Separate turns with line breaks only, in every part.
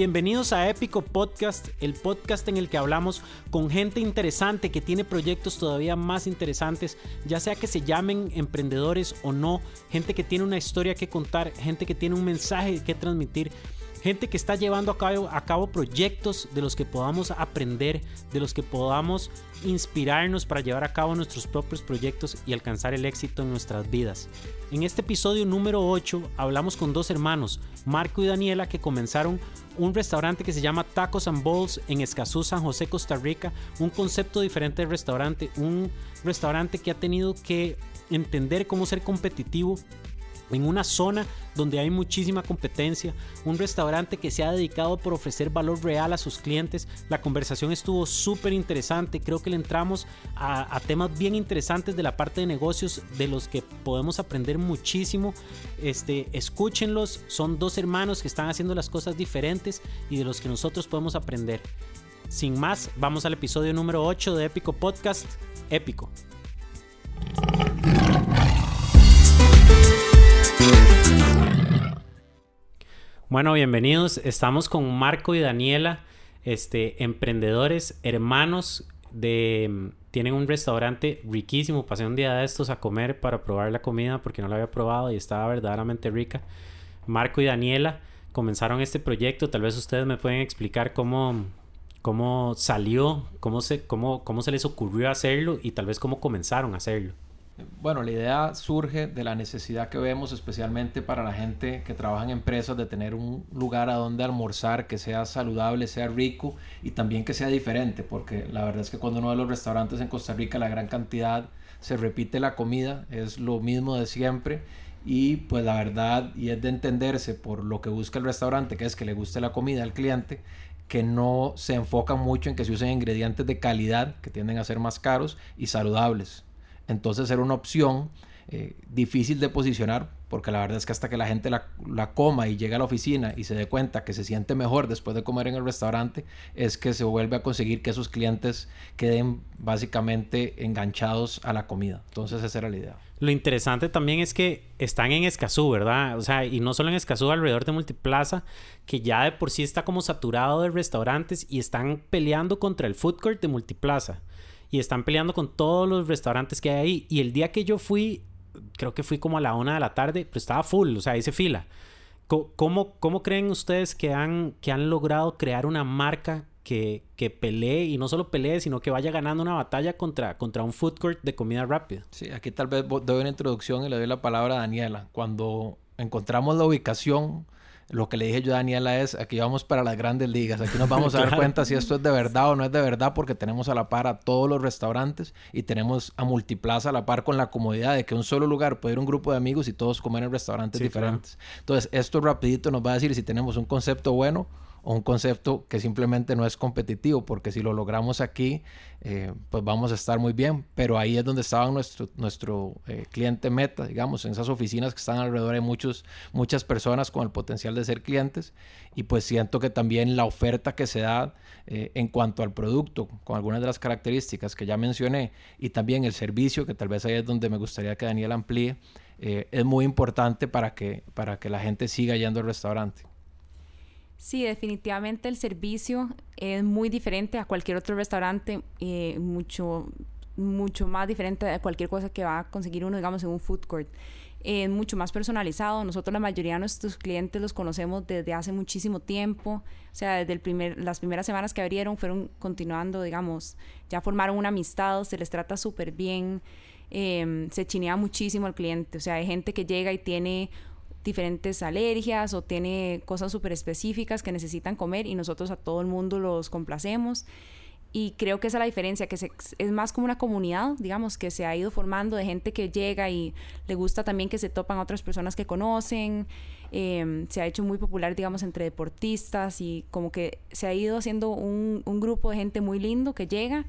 Bienvenidos a Épico Podcast, el podcast en el que hablamos con gente interesante que tiene proyectos todavía más interesantes, ya sea que se llamen emprendedores o no, gente que tiene una historia que contar, gente que tiene un mensaje que transmitir gente que está llevando a cabo, proyectos de los que podamos aprender, de los que podamos inspirarnos para llevar a cabo nuestros propios proyectos y alcanzar el éxito en nuestras vidas. En este episodio número 8 hablamos con dos hermanos, Marco y Daniela, que comenzaron un restaurante que se llama Tacos and Bowls en Escazú, San José, Costa Rica, un concepto diferente de restaurante, un restaurante que ha tenido que entender cómo ser competitivo en una zona donde hay muchísima competencia, un restaurante que se ha dedicado por ofrecer valor real a sus clientes. La conversación estuvo súper interesante, creo que le entramos a, temas bien interesantes de la parte de negocios de los que podemos aprender muchísimo. Este, escúchenlos, son dos hermanos que están haciendo las cosas diferentes y de los que nosotros podemos aprender. Sin más, vamos al episodio número 8 de Épico Podcast, Épico. Bueno, bienvenidos. Estamos con Marco y Daniela, este, emprendedores, hermanos de... Tienen un restaurante riquísimo. Pasé un día de estos a comer para probar la comida porque no la había probado y estaba verdaderamente rica. Marco y Daniela comenzaron este proyecto. Tal vez ustedes me pueden explicar cómo, cómo salió, cómo se, cómo, cómo se les ocurrió hacerlo y tal vez cómo comenzaron a hacerlo.
Bueno, la idea surge de la necesidad que vemos especialmente para la gente que trabaja en empresas de tener un lugar a donde almorzar que sea saludable, sea rico y también que sea diferente, porque la verdad es que cuando uno ve los restaurantes en Costa Rica la gran cantidad se repite la comida, es lo mismo de siempre y pues la verdad y es de entenderse por lo que busca el restaurante, que es que le guste la comida al cliente, que no se enfoca mucho en que se usen ingredientes de calidad que tienden a ser más caros y saludables entonces era una opción eh, difícil de posicionar, porque la verdad es que hasta que la gente la, coma y llega a la oficina y se dé cuenta que se siente mejor después de comer en el restaurante, es que se vuelve a conseguir que esos clientes queden básicamente enganchados a la comida. Entonces esa era la idea.
Lo interesante también es que están en Escazú, ¿verdad? O sea, y no solo en Escazú, alrededor de Multiplaza, que ya de por sí está como saturado de restaurantes y están peleando contra el food court de Multiplaza y están peleando con todos los restaurantes que hay ahí. Y el día que yo fui, creo que fui como a la una de la tarde, pues estaba full, o sea, hice fila. ¿Cómo, cómo creen ustedes que han, que han logrado crear una marca que, que, pelee y no solo pelee, sino que vaya ganando una batalla contra, contra un food court de comida rápida?
Sí, aquí tal vez doy una introducción y le doy la palabra a Daniela. Cuando encontramos la ubicación lo que le dije yo a Daniela es, aquí vamos para las grandes ligas, aquí nos vamos a dar cuenta si esto es de verdad o no es de verdad, porque tenemos a la par a todos los restaurantes y tenemos a Multiplaza a la par con la comodidad de que un solo lugar puede ir un grupo de amigos y todos comer en restaurantes diferentes. Entonces, esto rapidito nos va a decir si tenemos un concepto bueno o un concepto que simplemente no es competitivo, porque si lo logramos aquí, eh, pues vamos a estar muy bien, pero ahí es donde estaba nuestro, nuestro eh, cliente meta, digamos, en esas oficinas que están alrededor de muchos, muchas personas con el potencial de ser clientes, y pues siento que también la oferta que se da eh, en cuanto al producto, con algunas de las características que ya mencioné, y también el servicio, que tal vez ahí es donde me gustaría que Daniel amplíe, es muy importante para que, para que la gente siga yendo al restaurante.
Sí, definitivamente el servicio es muy diferente a cualquier otro restaurante, eh, mucho, mucho más diferente a cualquier cosa que va a conseguir uno, digamos, en un food court. Es mucho más personalizado. Nosotros la mayoría de nuestros clientes los conocemos desde hace muchísimo tiempo. O sea, desde el primer, las primeras semanas que abrieron fueron continuando, digamos, ya formaron una amistad, se les trata súper bien. Eh, se chinea muchísimo al cliente. O sea, hay gente que llega y tiene diferentes alergias o tiene cosas súper específicas que necesitan comer y nosotros a todo el mundo los complacemos. Y creo que esa es la diferencia, que es más como una comunidad, digamos, que se ha ido formando de gente que llega y le gusta también que se topan otras personas que conocen. Em, se ha hecho muy popular, digamos, entre deportistas y como que se ha ido haciendo un, un grupo de gente muy lindo que llega.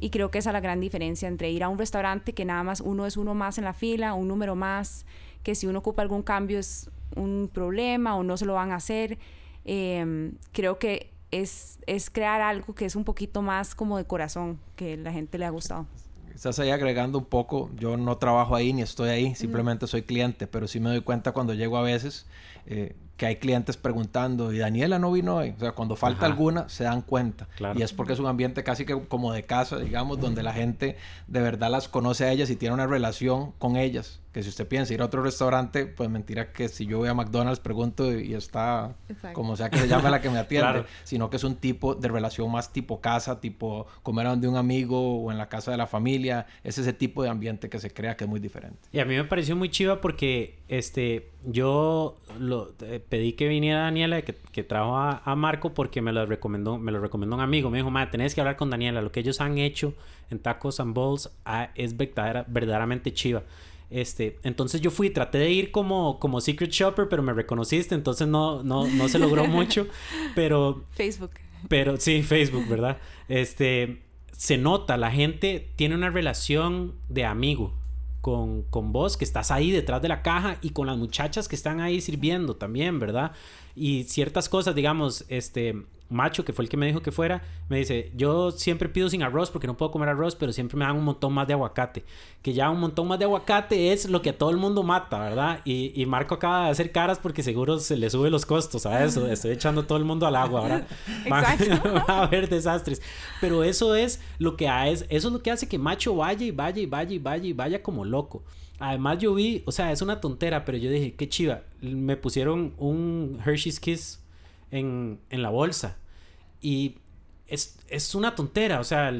Y creo que esa es la gran diferencia entre ir a un restaurante que nada más uno es uno más en la fila, un número más que si uno ocupa algún cambio es un problema o no se lo van a hacer. Em, creo que es, es crear algo que es un poquito más como de corazón, que la gente le ha gustado.
Estás ahí agregando un poco, yo no trabajo ahí ni estoy ahí, simplemente soy cliente, pero sí me doy cuenta cuando llego a veces, eh, que hay clientes preguntando, ¿y Daniela no vino hoy? O sea, cuando falta alguna, se dan cuenta. Y es porque es un ambiente casi que como de casa, digamos, donde la gente de verdad las conoce a ellas y tiene una relación con ellas. Que si usted piensa ir a otro restaurante, pues mentira que si yo voy a McDonald's pregunto y está como sea que se llame la que me atiende, sino que es un tipo de relación más tipo casa, tipo comer donde un amigo o en la casa de la familia. Es ese tipo de ambiente que se crea que es muy diferente.
Y a mí me pareció muy chiva porque este yo lo, eh, pedí que viniera Daniela, que, que trajo a, Marco porque me lo recomendó, me lo recomendó un amigo. Me dijo, madre, tenés que hablar con Daniela. Lo que ellos han hecho en Tacos and Balls ah, es verdaderamente chiva. Este, entonces yo fui, traté de ir como, como Secret Shopper, pero me reconociste, entonces no, no, no se logró mucho. Pero.
Facebook.
Pero sí, Facebook, ¿verdad? Este. Se nota, la gente tiene una relación de amigo con, con vos, que estás ahí detrás de la caja, y con las muchachas que están ahí sirviendo también, ¿verdad? Y ciertas cosas, digamos, este, Macho, que fue el que me dijo que fuera, me dice, yo siempre pido sin arroz porque no puedo comer arroz, pero siempre me dan un montón más de aguacate. Que ya un montón más de aguacate es lo que a todo el mundo mata, ¿verdad? Y, Marco acaba de hacer caras porque seguro se le sube los costos a eso. Estoy echando a todo el mundo al agua, ¿verdad? Va, a haber desastres. Pero eso es lo que hace, eso es lo que hace que Macho vaya y vaya y vaya y vaya y vaya como loco. Además yo vi, o sea, es una tontera, pero yo dije, qué chiva. Me pusieron un Hershey's Kiss en, en la bolsa. Y es, es una tontera, o sea,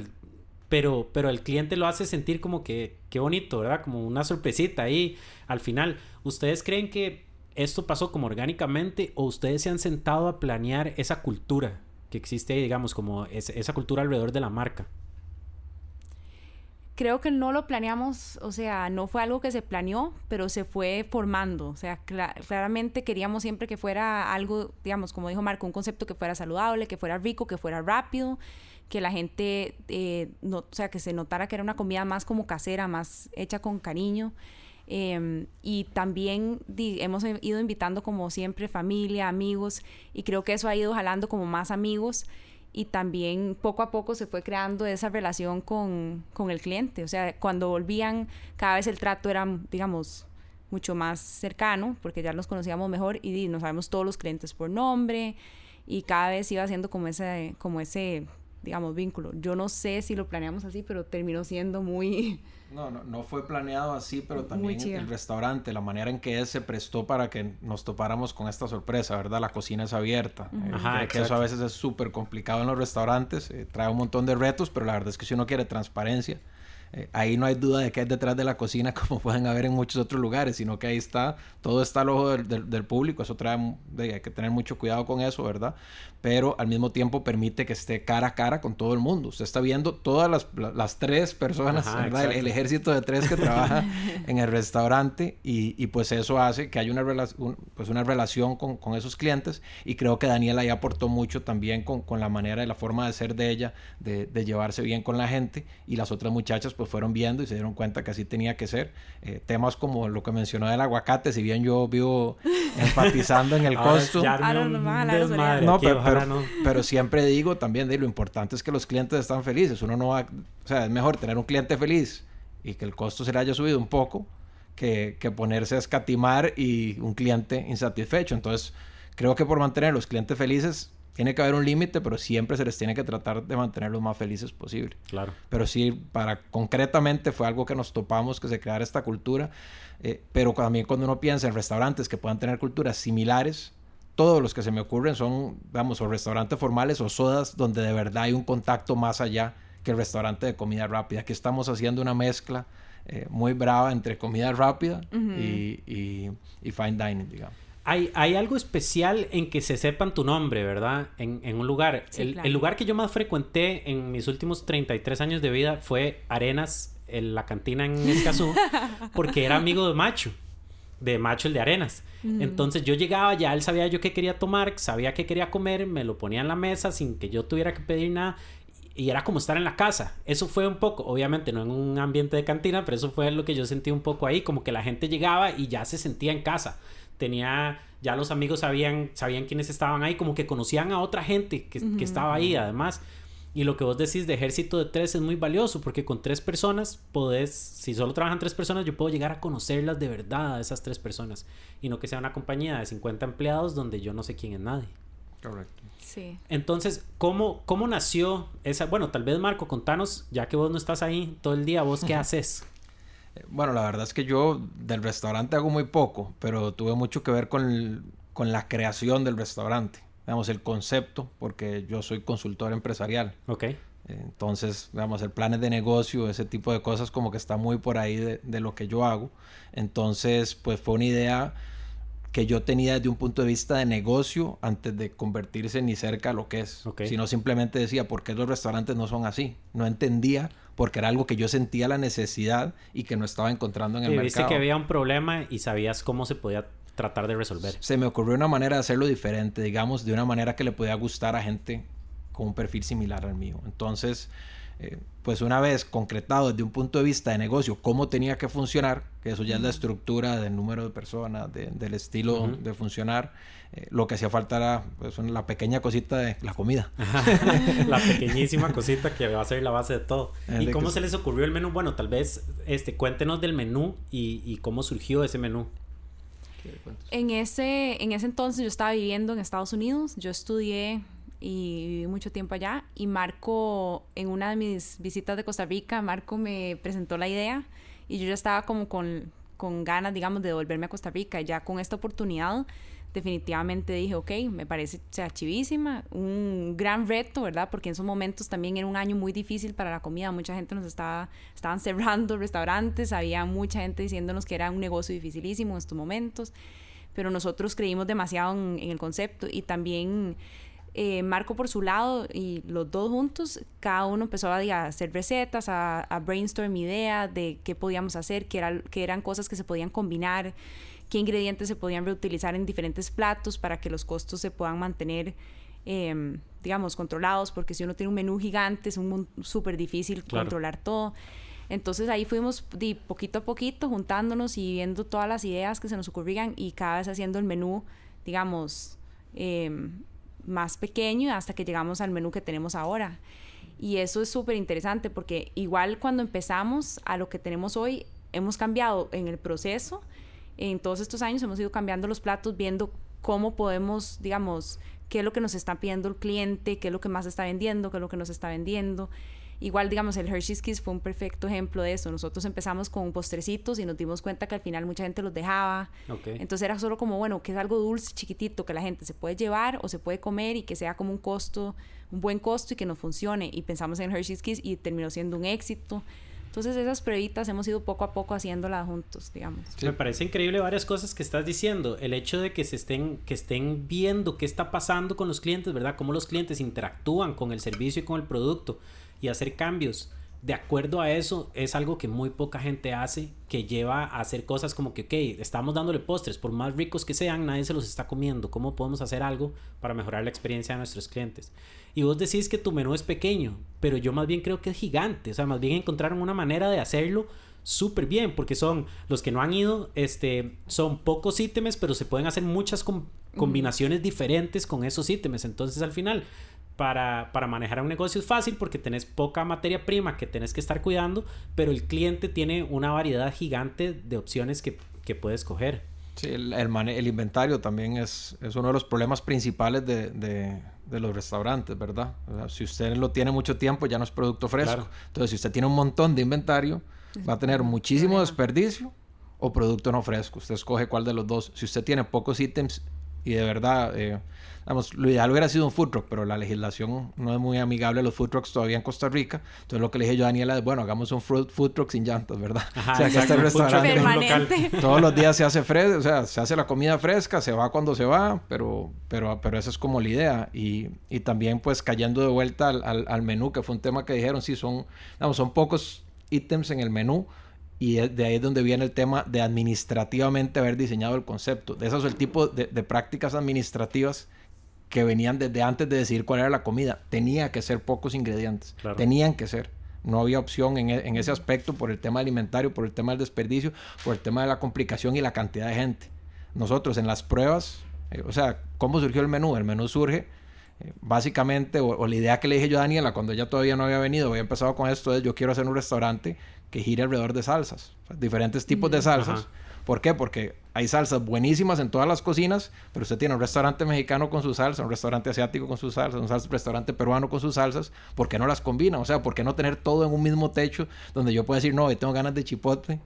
pero, pero el cliente lo hace sentir como que, qué bonito, ¿verdad? Como una sorpresita ahí al final. ¿Ustedes creen que esto pasó como orgánicamente o ustedes se han sentado a planear esa cultura que existe, digamos, como esa cultura alrededor de la marca?
Creo que no lo planeamos, o sea, no fue algo que se planeó, pero se fue formando. O sea, claramente queríamos siempre que fuera algo, digamos, como dijo Marco, un concepto que fuera saludable, que fuera rico, que fuera rápido, que la gente, eh, no, o sea, que se notara que era una comida más como casera, más hecha con cariño. Em, y también hemos ido invitando como siempre familia, amigos, y creo que eso ha ido jalando como más amigos y también poco a poco se fue creando esa relación con, con, el cliente. O sea, cuando volvían, cada vez el trato era, digamos, mucho más cercano, porque ya nos conocíamos mejor y nos sabemos todos los clientes por nombre y cada vez iba haciendo como ese, como ese digamos, vínculo. Yo no sé si lo planeamos así, pero terminó siendo muy...
No, no, no fue planeado así, pero también el restaurante, la manera en que él se prestó para que nos topáramos con esta sorpresa, ¿verdad? La cocina es abierta. Eh, Ajá, que eso a veces es súper complicado en los restaurantes, eh, trae un montón de retos, pero la verdad es que si uno quiere transparencia, eh, ahí no hay duda de que es detrás de la cocina como pueden haber en muchos otros lugares, sino que ahí está, todo está al ojo del, del, público, eso trae, hay que tener mucho cuidado con eso, ¿verdad? Pero al mismo tiempo permite que esté cara a cara con todo el mundo. Usted está viendo todas las, las tres personas, ¿verdad? El, ejército de tres que trabaja en el restaurante y, y, pues eso hace que haya una, relación pues una relación con, con, esos clientes y creo que Daniela ahí aportó mucho también con, con la manera y la forma de ser de ella, de, de llevarse bien con la gente y las otras muchachas pues pues, fueron viendo y se dieron cuenta que así tenía que ser. Eh, temas como lo que mencionó del aguacate, si bien yo vivo enfatizando en el costo. no, pero, siempre digo también de lo importante es que los clientes están felices. Uno no va, o sea, es mejor tener un cliente feliz y que el costo se le haya subido un poco que, que ponerse a escatimar y un cliente insatisfecho. Entonces, creo que por mantener los clientes felices tiene que haber un límite, pero siempre se les tiene que tratar de mantener lo más felices posible.
Claro.
Pero sí, para concretamente fue algo que nos topamos, que se creara esta cultura. Eh, pero también cuando uno piensa en restaurantes que puedan tener culturas similares, todos los que se me ocurren son, vamos, o restaurantes formales o sodas donde de verdad hay un contacto más allá que el restaurante de comida rápida. Aquí estamos haciendo una mezcla eh, muy brava entre comida rápida y, y, y fine dining, digamos.
Hay, hay, algo especial en que se sepan tu nombre, ¿verdad? En, en un lugar. el, el, lugar que yo más frecuenté en mis últimos 33 años de vida fue Arenas, en la cantina en Escazú, porque era amigo de Macho, de Macho el de Arenas. Entonces yo llegaba, ya él sabía yo qué quería tomar, sabía qué quería comer, me lo ponía en la mesa sin que yo tuviera que pedir nada. Y era como estar en la casa. Eso fue un poco, obviamente no en un ambiente de cantina, pero eso fue lo que yo sentí un poco ahí, como que la gente llegaba y ya se sentía en casa tenía, ya los amigos sabían, sabían quiénes estaban ahí, como que conocían a otra gente que, estaba ahí además. Y lo que vos decís de ejército de tres es muy valioso porque con tres personas podés, si solo trabajan tres personas, yo puedo llegar a conocerlas de verdad a esas tres personas y no que sea una compañía de 50 empleados donde yo no sé quién es nadie.
Correcto.
Sí.
Entonces, ¿cómo, ¿cómo nació esa? Bueno, tal vez Marco, contanos, ya que vos no estás ahí todo el día, ¿vos qué haces?
Bueno, la verdad es que yo del restaurante hago muy poco, pero tuve mucho que ver con, con la creación del restaurante digamos, el concepto, porque yo soy consultor empresarial.
Ok.
Entonces, digamos, el plan de negocio, ese tipo de cosas como que está muy por ahí de, de, lo que yo hago. Entonces, pues fue una idea que yo tenía desde un punto de vista de negocio antes de convertirse ni cerca a lo que es. Okay. Sino simplemente decía, ¿por qué los restaurantes no son así? No entendía porque era algo que yo sentía la necesidad y que no estaba encontrando en el
y
mercado.
Viste que había un problema y sabías cómo se podía tratar de resolver.
Se me ocurrió una manera de hacerlo diferente, digamos, de una manera que le podía gustar a gente con un perfil similar al mío. Entonces, eh, pues una vez concretado desde un punto de vista de negocio cómo tenía que funcionar, que eso ya es la estructura del número de personas, de, del estilo uh -huh. de funcionar, eh, lo que hacía falta era pues, la pequeña cosita de la comida.
la pequeñísima cosita que va a ser la base de todo. ¿Y cómo se les ocurrió el menú? Bueno, tal vez este, cuéntenos del menú y, y cómo surgió ese menú.
En ese, en ese entonces yo estaba viviendo en Estados Unidos, yo estudié y viví mucho tiempo allá y Marco, en una de mis visitas de Costa Rica, Marco me presentó la idea y yo ya estaba como con, con ganas, digamos, de volverme a Costa Rica. Y ya con esta oportunidad definitivamente dije, ok, me parece o sea, chivísima, un gran reto, ¿verdad? Porque en esos momentos también era un año muy difícil para la comida, mucha gente nos estaba, estaban cerrando restaurantes, había mucha gente diciéndonos que era un negocio dificilísimo en estos momentos, pero nosotros creímos demasiado en, el concepto y también... Eh, Marco por su lado y los dos juntos, cada uno empezó a, a hacer recetas, a, a, brainstorm ideas de qué podíamos hacer, qué, era, qué eran cosas que se podían combinar qué ingredientes se podían reutilizar en diferentes platos para que los costos se puedan mantener, eh, digamos, controlados, porque si uno tiene un menú gigante es súper difícil claro. controlar todo. Entonces ahí fuimos de poquito a poquito juntándonos y viendo todas las ideas que se nos ocurrían y cada vez haciendo el menú, digamos, eh, más pequeño hasta que llegamos al menú que tenemos ahora. Y eso es súper interesante porque igual cuando empezamos a lo que tenemos hoy, hemos cambiado en el proceso, en todos estos años hemos ido cambiando los platos, viendo cómo podemos, digamos, qué es lo que nos está pidiendo el cliente, qué es lo que más está vendiendo, qué es lo que nos está vendiendo. Igual, digamos, el Hershey's Kiss fue un perfecto ejemplo de eso. Nosotros empezamos con postrecitos y nos dimos cuenta que al final mucha gente los dejaba.
Okay.
Entonces era solo como, bueno, que es algo dulce, chiquitito, que la gente se puede llevar o se puede comer y que sea como un costo, un buen costo y que nos funcione. Y pensamos en Hershey's Kiss y terminó siendo un éxito. Entonces esas pruebitas hemos ido poco a poco haciéndolas juntos, digamos.
Sí. Me parece increíble varias cosas que estás diciendo. El hecho de que se estén, que estén viendo qué está pasando con los clientes, ¿verdad? Cómo los clientes interactúan con el servicio y con el producto y hacer cambios de acuerdo a eso es algo que muy poca gente hace, que lleva a hacer cosas como que, ok, estamos dándole postres, por más ricos que sean, nadie se los está comiendo. ¿Cómo podemos hacer algo para mejorar la experiencia de nuestros clientes? Y vos decís que tu menú es pequeño, pero yo más bien creo que es gigante. O sea, más bien encontraron una manera de hacerlo súper bien, porque son los que no han ido, este, son pocos ítems, pero se pueden hacer muchas com combinaciones diferentes con esos ítems. Entonces, al final, para, para, manejar un negocio es fácil porque tenés poca materia prima que tenés que estar cuidando, pero el cliente tiene una variedad gigante de opciones que, que puede escoger.
Sí, el, el, el, inventario también es, es uno de los problemas principales de, de, de los restaurantes, ¿verdad? O sea, si usted lo tiene mucho tiempo, ya no es producto fresco. Claro. Entonces, si usted tiene un montón de inventario, va a tener muchísimo desperdicio o producto no fresco. Usted escoge cuál de los dos. Si usted tiene pocos ítems y de verdad... Eh, Vamos, lo ideal hubiera sido un food truck, pero la legislación no es muy amigable a los food trucks todavía en Costa Rica. Entonces lo que le dije yo a Daniela es, bueno, hagamos un food, food truck sin llantas, ¿verdad?
Ajá,
o sea, que
este
restaurante
local.
Todos los días se hace fresco, o sea, se hace la comida fresca, se va cuando se va, pero, pero, pero esa es como la idea. Y, y también pues cayendo de vuelta al, al, al menú, que fue un tema que dijeron, sí, son, vamos, son pocos ítems en el menú, y de ahí es donde viene el tema de administrativamente haber diseñado el concepto. De eso es el tipo de, de prácticas administrativas que venían desde antes de decidir cuál era la comida. Tenía que ser pocos ingredientes.
Claro.
Tenían que ser. No había opción en, en, ese aspecto por el tema alimentario, por el tema del desperdicio, por el tema de la complicación y la cantidad de gente. Nosotros en las pruebas, eh, o sea, ¿cómo surgió el menú? El menú surge Eh, básicamente, o, la idea que le dije yo a Daniela cuando ella todavía no había venido, había empezado con esto, es yo quiero hacer un restaurante que gire alrededor de salsas, diferentes tipos de salsas. ¿Por qué? Porque hay salsas buenísimas en todas las cocinas, pero usted tiene un restaurante mexicano con sus salsas, un restaurante asiático con sus salsas, un restaurante peruano con sus salsas. ¿Por qué no las combina? O sea, ¿por qué no tener todo en un mismo techo donde yo puedo decir, no, hoy tengo ganas de chipotle?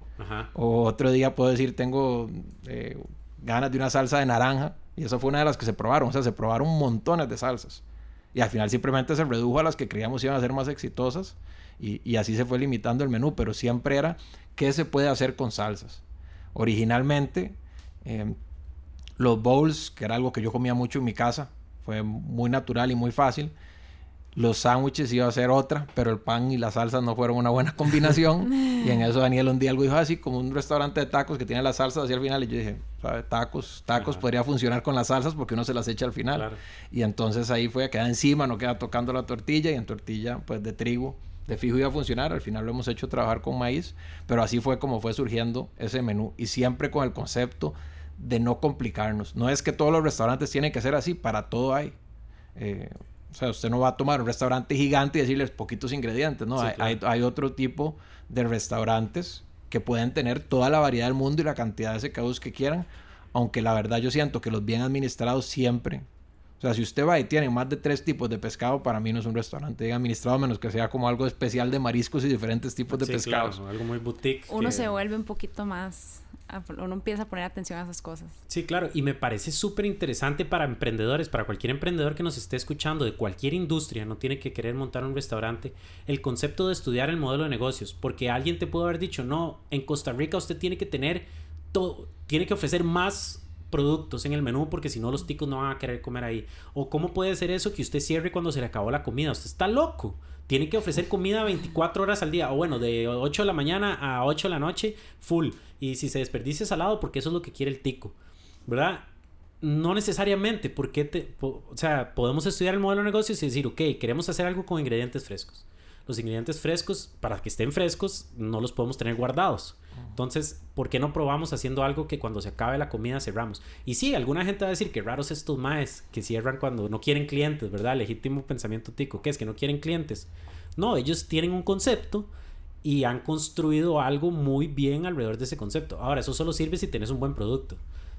O otro día puedo decir, tengo eh, ganas de una salsa de naranja. Y eso fue una de las que se probaron. O sea, se probaron montones de salsas. Y al final simplemente se redujo a las que creíamos iban a ser más exitosas. Y, y así se fue limitando el menú. Pero siempre era, ¿qué se puede hacer con salsas? Originalmente, em, los bowls, que era algo que yo comía mucho en mi casa, fue muy natural y muy fácil. Los sándwiches iba a ser otra, pero el pan y la salsa no fueron una buena combinación. y en eso Daniel un día algo dijo así, como un restaurante de tacos que tiene las salsas hacia el final. Y yo dije, ¿sabe? Tacos, tacos podría funcionar con las salsas porque uno se las echa al final. Y entonces ahí fue, queda encima, no queda tocando la tortilla y en tortilla pues de trigo de fijo iba a funcionar, al final lo hemos hecho trabajar con maíz, pero así fue como fue surgiendo ese menú y siempre con el concepto de no complicarnos. No es que todos los restaurantes tienen que ser así, para todo hay. Eh, o sea, usted no va a tomar un restaurante gigante y decirles poquitos ingredientes, ¿no? hay, hay, otro tipo de restaurantes que pueden tener toda la variedad del mundo y la cantidad de secados que quieran, aunque la verdad yo siento que los bien administrados siempre o sea, si usted va y tiene más de tres tipos de pescado, para mí no es un restaurante bien administrado, menos que sea como algo especial de mariscos y diferentes tipos de pescados.
algo muy boutique.
Uno se vuelve un poquito más uno empieza a poner atención a esas cosas.
Sí, claro, y me parece súper interesante para emprendedores, para cualquier emprendedor que nos esté escuchando de cualquier industria, no tiene que querer montar un restaurante, el concepto de estudiar el modelo de negocios, porque alguien te puede haber dicho, no, en Costa Rica usted tiene que tener todo, tiene que ofrecer más productos en el menú porque si no los ticos no van a querer comer ahí. O cómo puede ser eso que usted cierre cuando se le acabó la comida. Usted está loco. Tiene que ofrecer comida 24 horas al día. O bueno, de 8 de la mañana a 8 de la noche, full. Y si se desperdicia salado, porque eso es lo que quiere el tico. ¿Verdad? No necesariamente, porque te, o sea, podemos estudiar el modelo de negocios y decir, ok, queremos hacer algo con ingredientes frescos. Los ingredientes frescos, para que estén frescos, no los podemos tener guardados. Entonces, ¿por qué no probamos haciendo algo que cuando se acabe la comida cerramos? Y sí, alguna gente va a decir que raros estos maes que cierran cuando no quieren clientes, ¿verdad? Legítimo pensamiento tico. ¿Qué es? Que no quieren clientes. No, ellos tienen un concepto y han construido algo muy bien alrededor de ese concepto. Ahora, eso solo sirve si tienes un buen producto.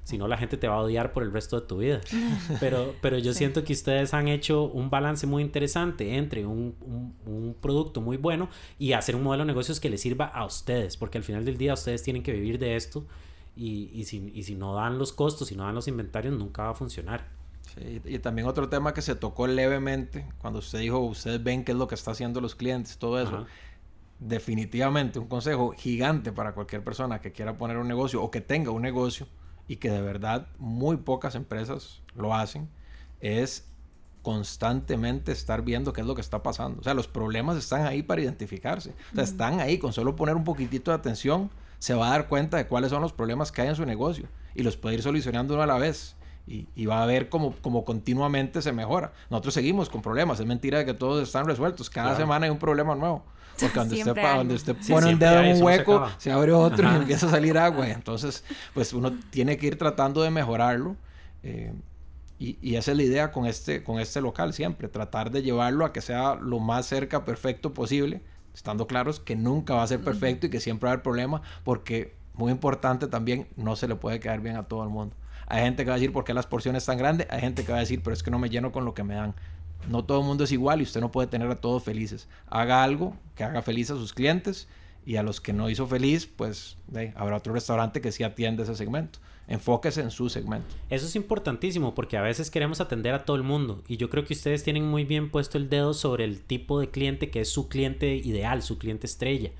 Si no, la gente te va a odiar por el resto de tu vida. Pero, pero yo siento que ustedes han hecho un balance muy interesante entre un, un, producto muy bueno y hacer un modelo de negocios que les sirva a ustedes. Porque al final del día ustedes tienen que vivir de esto y, y, si, y si no dan los costos, si no dan los inventarios, nunca va a funcionar.
Sí, y también otro tema que se tocó levemente cuando usted dijo, ustedes ven qué es lo que está haciendo los clientes, todo eso. Definitivamente un consejo gigante para cualquier persona que quiera poner un negocio o que tenga un negocio y que de verdad muy pocas empresas lo hacen, es constantemente estar viendo qué es lo que está pasando. O sea, los problemas están ahí para identificarse. O sea, están ahí. Con solo poner un poquitito de atención, se va a dar cuenta de cuáles son los problemas que hay en su negocio y los puede ir solucionando uno a la vez. Y, va a ver cómo, como continuamente se mejora. Nosotros seguimos con problemas. Es mentira de que todos están resueltos. Cada semana hay un problema nuevo. Porque donde usted, donde usted pone un dedo en un hueco, se, abre otro y empieza a salir agua. Entonces, pues uno tiene que ir tratando de mejorarlo. Eh, y, y, esa es la idea con este, con este local siempre. Tratar de llevarlo a que sea lo más cerca, perfecto posible. Estando claros que nunca va a ser perfecto y que siempre va a haber problemas. Porque, muy importante también, no se le puede caer bien a todo el mundo. Hay gente que va a decir, ¿por qué las porciones tan grandes? Hay gente que va a decir, pero es que no me lleno con lo que me dan. No todo el mundo es igual y usted no puede tener a todos felices. Haga algo que haga feliz a sus clientes y a los que no hizo feliz, pues habrá otro restaurante que sí atiende ese segmento. Enfóquese en su segmento.
Eso es importantísimo porque a veces queremos atender a todo el mundo y yo creo que ustedes tienen muy bien puesto el dedo sobre el tipo de cliente que es su cliente ideal, su cliente estrella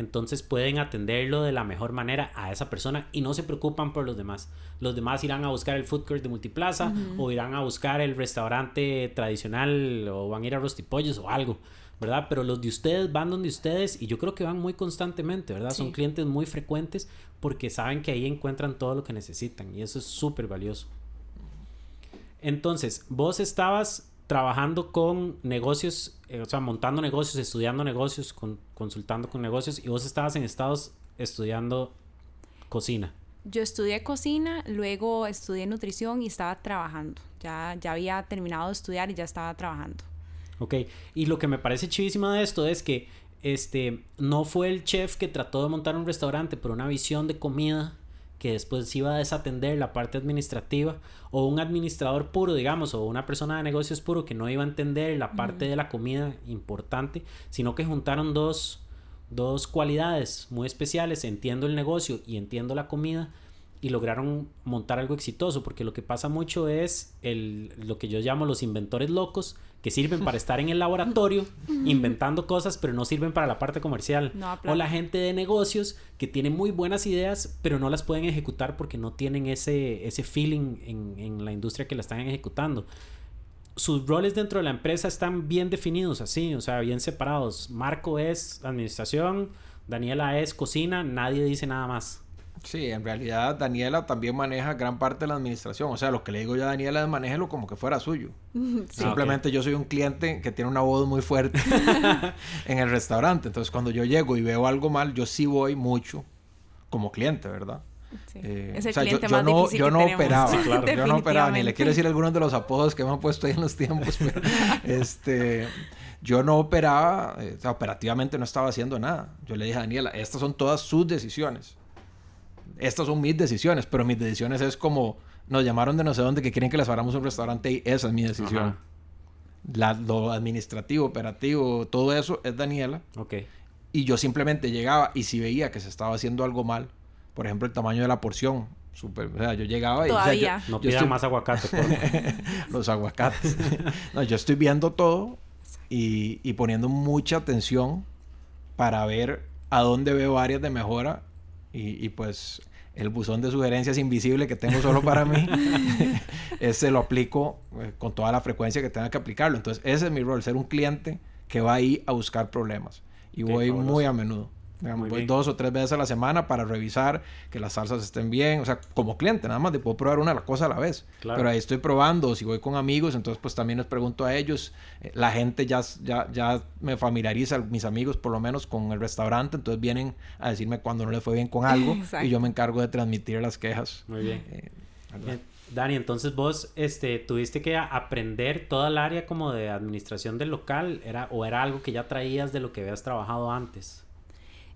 entonces pueden atenderlo de la mejor manera a esa persona y no se preocupan por los demás. Los demás irán a buscar el food court de multiplaza o irán a buscar el restaurante tradicional o van a ir a rostipollos o algo, ¿verdad? Pero los de ustedes van donde ustedes y yo creo que van muy constantemente, ¿verdad? Son clientes muy frecuentes porque saben que ahí encuentran todo lo que necesitan y eso es súper valioso. Entonces, vos estabas trabajando con negocios, eh, o sea, montando negocios, estudiando negocios, con, consultando con negocios, y vos estabas en Estados estudiando cocina.
Yo estudié cocina, luego estudié nutrición y estaba trabajando. Ya, ya había terminado de estudiar y ya estaba trabajando.
Ok, y lo que me parece chivísimo de esto es que este no fue el chef que trató de montar un restaurante por una visión de comida que después iba a desatender la parte administrativa o un administrador puro, digamos, o una persona de negocios puro que no iba a entender la parte de la comida importante, sino que juntaron dos, dos cualidades muy especiales, entiendo el negocio y entiendo la comida, y lograron montar algo exitoso, porque lo que pasa mucho es el, lo que yo llamo los inventores locos, que sirven para estar en el laboratorio inventando cosas, pero no sirven para la parte comercial. o la gente de negocios que tiene muy buenas ideas, pero no las pueden ejecutar porque no tienen ese, ese feeling en, en la industria que la están ejecutando. Sus roles dentro de la empresa están bien definidos, así, o sea, bien separados. Marco es administración, Daniela es cocina, nadie dice nada más.
Sí, en realidad Daniela también maneja gran parte de la administración. O sea, lo que le digo yo a Daniela es manéjelo como que fuera suyo. Simplemente yo soy un cliente que tiene una voz muy fuerte en el restaurante. Entonces, cuando yo llego y veo algo mal, yo sí voy mucho como cliente, ¿verdad? Sí. Eh, es el cliente yo, más no, difícil yo no operaba, claro. yo no operaba, ni le quiero decir algunos de los apodos que me han puesto ahí en los tiempos, pero este, yo no operaba, eh, operativamente no estaba haciendo nada. Yo le dije a Daniela, estas son todas sus decisiones estas son mis decisiones, pero mis decisiones es como, nos llamaron de no sé dónde que quieren que les abramos un restaurante y esa es mi decisión. lo administrativo, operativo, todo eso es Daniela.
Ok.
Y yo simplemente llegaba y si veía que se estaba haciendo algo mal, por ejemplo, el tamaño de la porción, super, o sea, yo llegaba y...
Todavía.
no pida más aguacate.
Los aguacates. no, yo estoy viendo todo y, y poniendo mucha atención para ver a dónde veo áreas de mejora y, y, pues el buzón de sugerencias invisible que tengo solo para mí, ese lo aplico eh, con toda la frecuencia que tenga que aplicarlo. Entonces, ese es mi rol, ser un cliente que va ahí a buscar problemas. Y voy muy a menudo voy dos o tres veces a la semana para revisar que las salsas estén bien. O sea, como cliente, nada más de puedo probar una cosa a la vez. Pero ahí estoy probando. Si voy con amigos, entonces pues también les pregunto a ellos. Eh, la gente ya, ya, ya me familiariza, mis amigos por lo menos, con el restaurante. Entonces vienen a decirme cuando no les fue bien con algo. y yo me encargo de transmitir las quejas.
Muy bien. Eh, Dani, entonces vos este, tuviste que aprender toda el área como de administración del local, era, o era algo que ya traías de lo que habías trabajado antes.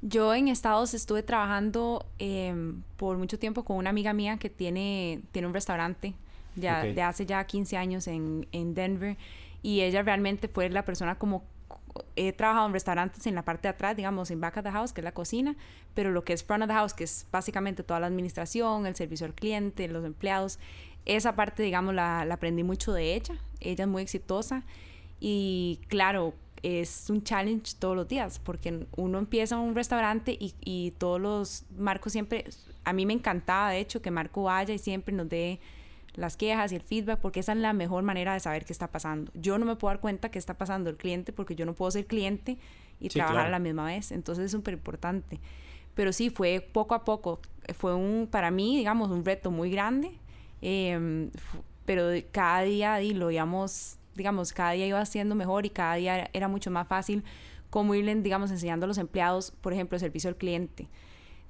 Yo en Estados estuve trabajando em, por mucho tiempo con una amiga mía que tiene, tiene un restaurante ya, de hace ya 15 años en, en Denver y ella realmente fue la persona como he trabajado en restaurantes en la parte de atrás, digamos, en back of the house, que es la cocina, pero lo que es front of the house, que es básicamente toda la administración, el servicio al cliente, los empleados, esa parte, digamos, la, la aprendí mucho de ella. Ella es muy exitosa y claro, es un challenge todos los días, porque uno empieza un restaurante y, y todos los Marco siempre, a mí me encantaba de hecho que Marco vaya y siempre nos dé las quejas y el feedback, porque esa es la mejor manera de saber qué está pasando. Yo no me puedo dar cuenta qué está pasando el cliente, porque yo no puedo ser cliente y trabajar a la misma vez, entonces es súper importante. Pero sí, fue poco a poco, fue un, para mí, digamos, un reto muy grande, em, pero cada día y lo íbamos digamos, cada día iba siendo mejor y cada día era mucho más fácil como irle, digamos, enseñando a los empleados, por ejemplo, el servicio al cliente.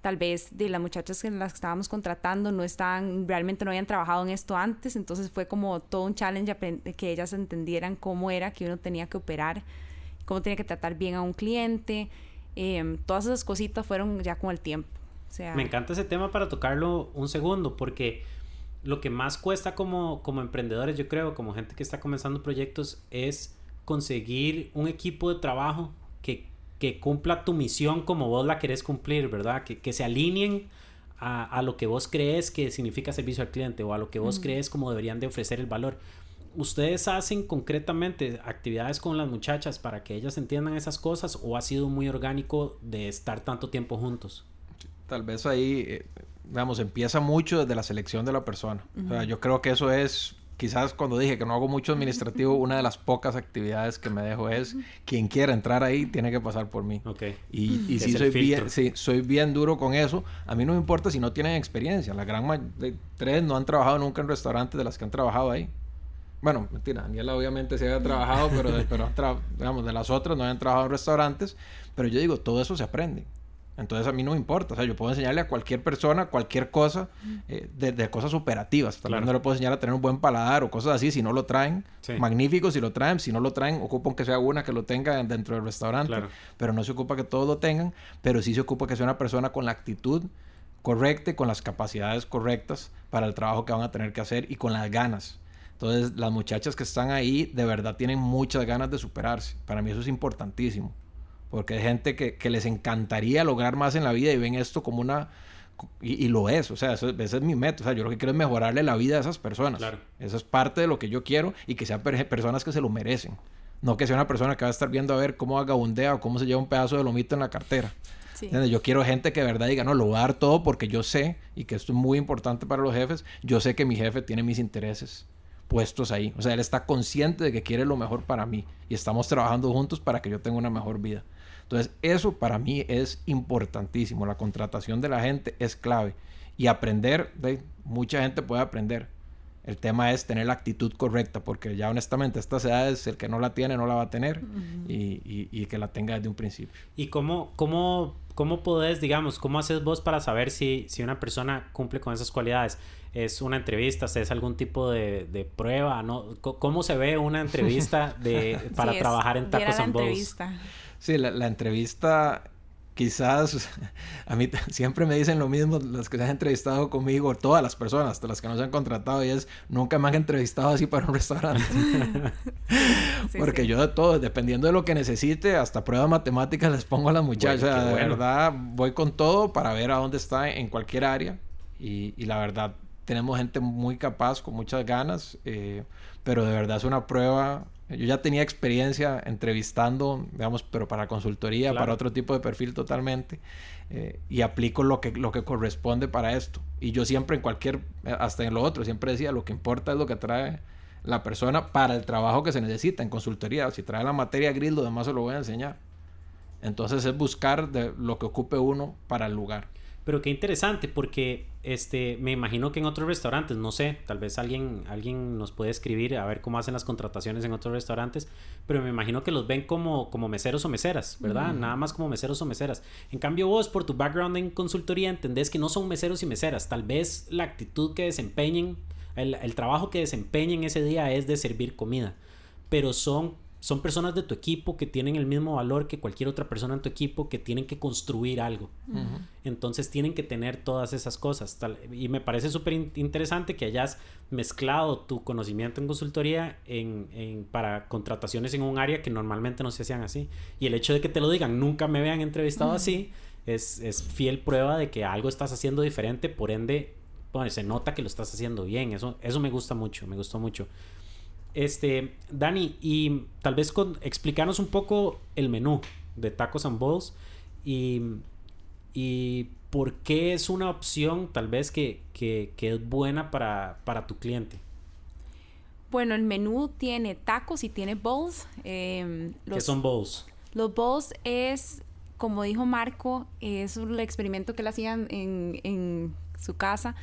Tal vez de las muchachas que las estábamos contratando no estaban, realmente no habían trabajado en esto antes, entonces fue como todo un challenge que ellas entendieran cómo era que uno tenía que operar, cómo tenía que tratar bien a un cliente. Em, todas esas cositas fueron ya con el tiempo. O sea,
Me encanta ese tema para tocarlo un segundo, porque lo que más cuesta como, como emprendedores, yo creo, como gente que está comenzando proyectos, es conseguir un equipo de trabajo que, que cumpla tu misión como vos la querés cumplir, ¿verdad? Que, que se alineen a, a, lo que vos crees que significa servicio al cliente o a lo que vos crees como deberían de ofrecer el valor. ¿Ustedes hacen concretamente actividades con las muchachas para que ellas entiendan esas cosas o ha sido muy orgánico de estar tanto tiempo juntos?
Tal vez ahí eh, digamos, empieza mucho desde la selección de la persona. O sea, yo creo que eso es, quizás cuando dije que no hago mucho administrativo, una de las pocas actividades que me dejo es, quien quiera entrar ahí tiene que pasar por mí.
Okay.
Y, y sí, soy bien, sí, soy bien duro con eso. A mí no me importa si no tienen experiencia. La gran mayoría, de tres no han trabajado nunca en restaurantes de las que han trabajado ahí. Bueno, mentira, Daniela obviamente se había trabajado, pero, pero digamos, de las otras no habían trabajado en restaurantes. Pero yo digo, todo eso se aprende. Entonces a mí no me importa. O sea, yo puedo enseñarle a cualquier persona cualquier cosa eh, de, cosas operativas. También no le puedo enseñar a tener un buen paladar o cosas así. Si no lo traen, magnífico si lo traen. Si no lo traen, ocupan que sea una que lo tenga dentro del restaurante. Pero no se ocupa que todos lo tengan. Pero sí se ocupa que sea una persona con la actitud correcta y con las capacidades correctas para el trabajo que van a tener que hacer y con las ganas. Entonces, las muchachas que están ahí de verdad tienen muchas ganas de superarse. Para mí eso es importantísimo. Porque hay gente que, que les encantaría lograr más en la vida y ven esto como una... Y, lo es, o sea, eso, ese es mi meta. O sea, yo lo que quiero es mejorarle la vida a esas personas. Claro. Eso es parte de lo que yo quiero y que sean personas que se lo merecen. No que sea una persona que va a estar viendo a ver cómo agabundea o cómo se lleva un pedazo de lomito en la cartera. Yo quiero gente que de verdad diga, no, lo voy a dar todo porque yo sé, y que esto es muy importante para los jefes, yo sé que mi jefe tiene mis intereses puestos ahí. O sea, él está consciente de que quiere lo mejor para mí y estamos trabajando juntos para que yo tenga una mejor vida. Entonces, eso para mí es importantísimo. La contratación de la gente es clave. Y aprender, de, mucha gente puede aprender. El tema es tener la actitud correcta, porque ya honestamente estas edades el que no la tiene no la va a tener y, y, que la tenga desde un principio.
¿Y cómo, cómo, cómo podés, digamos, cómo haces vos para saber si, si una persona cumple con esas cualidades? ¿Es una entrevista? ¿Es algún tipo de, de prueba? ¿no? ¿Cómo se ve una entrevista de, para trabajar en Tacos and Balls?
Sí, la, la entrevista quizás a mí siempre me dicen lo mismo los que se han entrevistado conmigo, todas las personas, las que no se han contratado, y es nunca me han entrevistado así para un restaurante. Porque yo de todo, dependiendo de lo que necesite, hasta pruebas matemáticas les pongo a las muchachas. de verdad, voy con todo para ver a dónde está en cualquier área. Y, y la verdad, tenemos gente muy capaz, con muchas ganas, eh, pero de verdad es una prueba yo ya tenía experiencia entrevistando, digamos, pero para consultoría, para otro tipo de perfil totalmente. Eh, y aplico lo que, lo que corresponde para esto. Y yo siempre en cualquier, hasta en lo otro, siempre decía, lo que importa es lo que trae la persona para el trabajo que se necesita en consultoría. Si trae la materia gris, lo demás se lo voy a enseñar. Entonces es buscar de lo que ocupe uno para el lugar.
Pero qué interesante, porque este, me imagino que en otros restaurantes, no sé, tal vez alguien, alguien nos puede escribir a ver cómo hacen las contrataciones en otros restaurantes, pero me imagino que los ven como, como meseros o meseras, ¿verdad? Nada más como meseros o meseras. En cambio vos, por tu background en consultoría, entendés que no son meseros y meseras, tal vez la actitud que desempeñen, el, el trabajo que desempeñen ese día es de servir comida, pero son son personas de tu equipo que tienen el mismo valor que cualquier otra persona en tu equipo que tienen que construir algo. Entonces tienen que tener todas esas cosas. y me parece súper interesante que hayas mezclado tu conocimiento en consultoría en, para contrataciones en un área que normalmente no se hacían así. Y el hecho de que te lo digan, nunca me vean entrevistado así, es, es, fiel prueba de que algo estás haciendo diferente, por ende, bueno, se nota que lo estás haciendo bien. Eso, eso me gusta mucho, me gustó mucho. Este, Dani, y tal vez con, explicarnos un poco el menú de Tacos and Balls y, y por qué es una opción tal vez que, que, es buena para, para, tu cliente.
Bueno, el menú tiene tacos y tiene bowls.
Em, ¿Qué son bowls?
Los bowls es, como dijo Marco, es un experimento que él hacía en, en su casa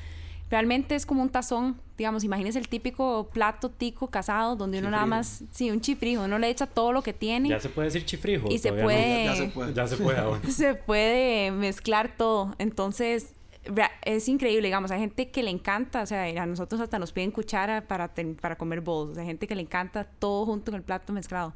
realmente es como un tazón, digamos, imagínese el típico plato tico casado donde uno nada más, sí, un chifrijo, uno le echa todo lo que tiene.
Ya se puede decir chifrijo.
Y se puede,
ya, se puede, ya se puede,
se puede mezclar todo. Entonces, es increíble, digamos, hay gente que le encanta, o sea, a nosotros hasta nos piden cuchara para, para comer bowls, hay gente que le encanta todo junto en el plato mezclado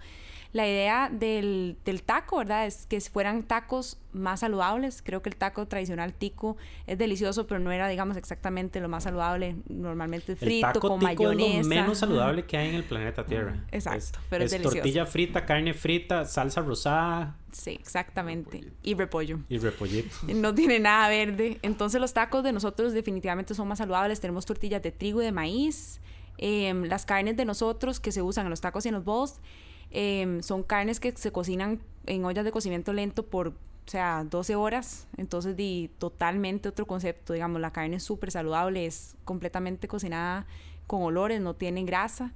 la idea del, del, taco, ¿verdad? Es que fueran tacos más saludables. Creo que el taco tradicional tico es delicioso, pero no era, digamos, exactamente lo más saludable. Normalmente frito, el taco con tico mayonesa. Es
lo menos saludable que hay en el planeta Tierra.
Exacto, pero es, es
tortilla frita, carne frita, salsa rosada.
Sí, exactamente. Y repollo.
Y repollito.
No tiene nada verde. Entonces los tacos de nosotros definitivamente son más saludables. Tenemos tortillas de trigo y de maíz. Em, las carnes de nosotros que se usan en los tacos y en los bowls Em, son carnes que se cocinan en ollas de cocimiento lento por, o sea, 12 horas. Entonces, di totalmente otro concepto. Digamos, la carne es súper saludable, es completamente cocinada con olores, no tiene grasa.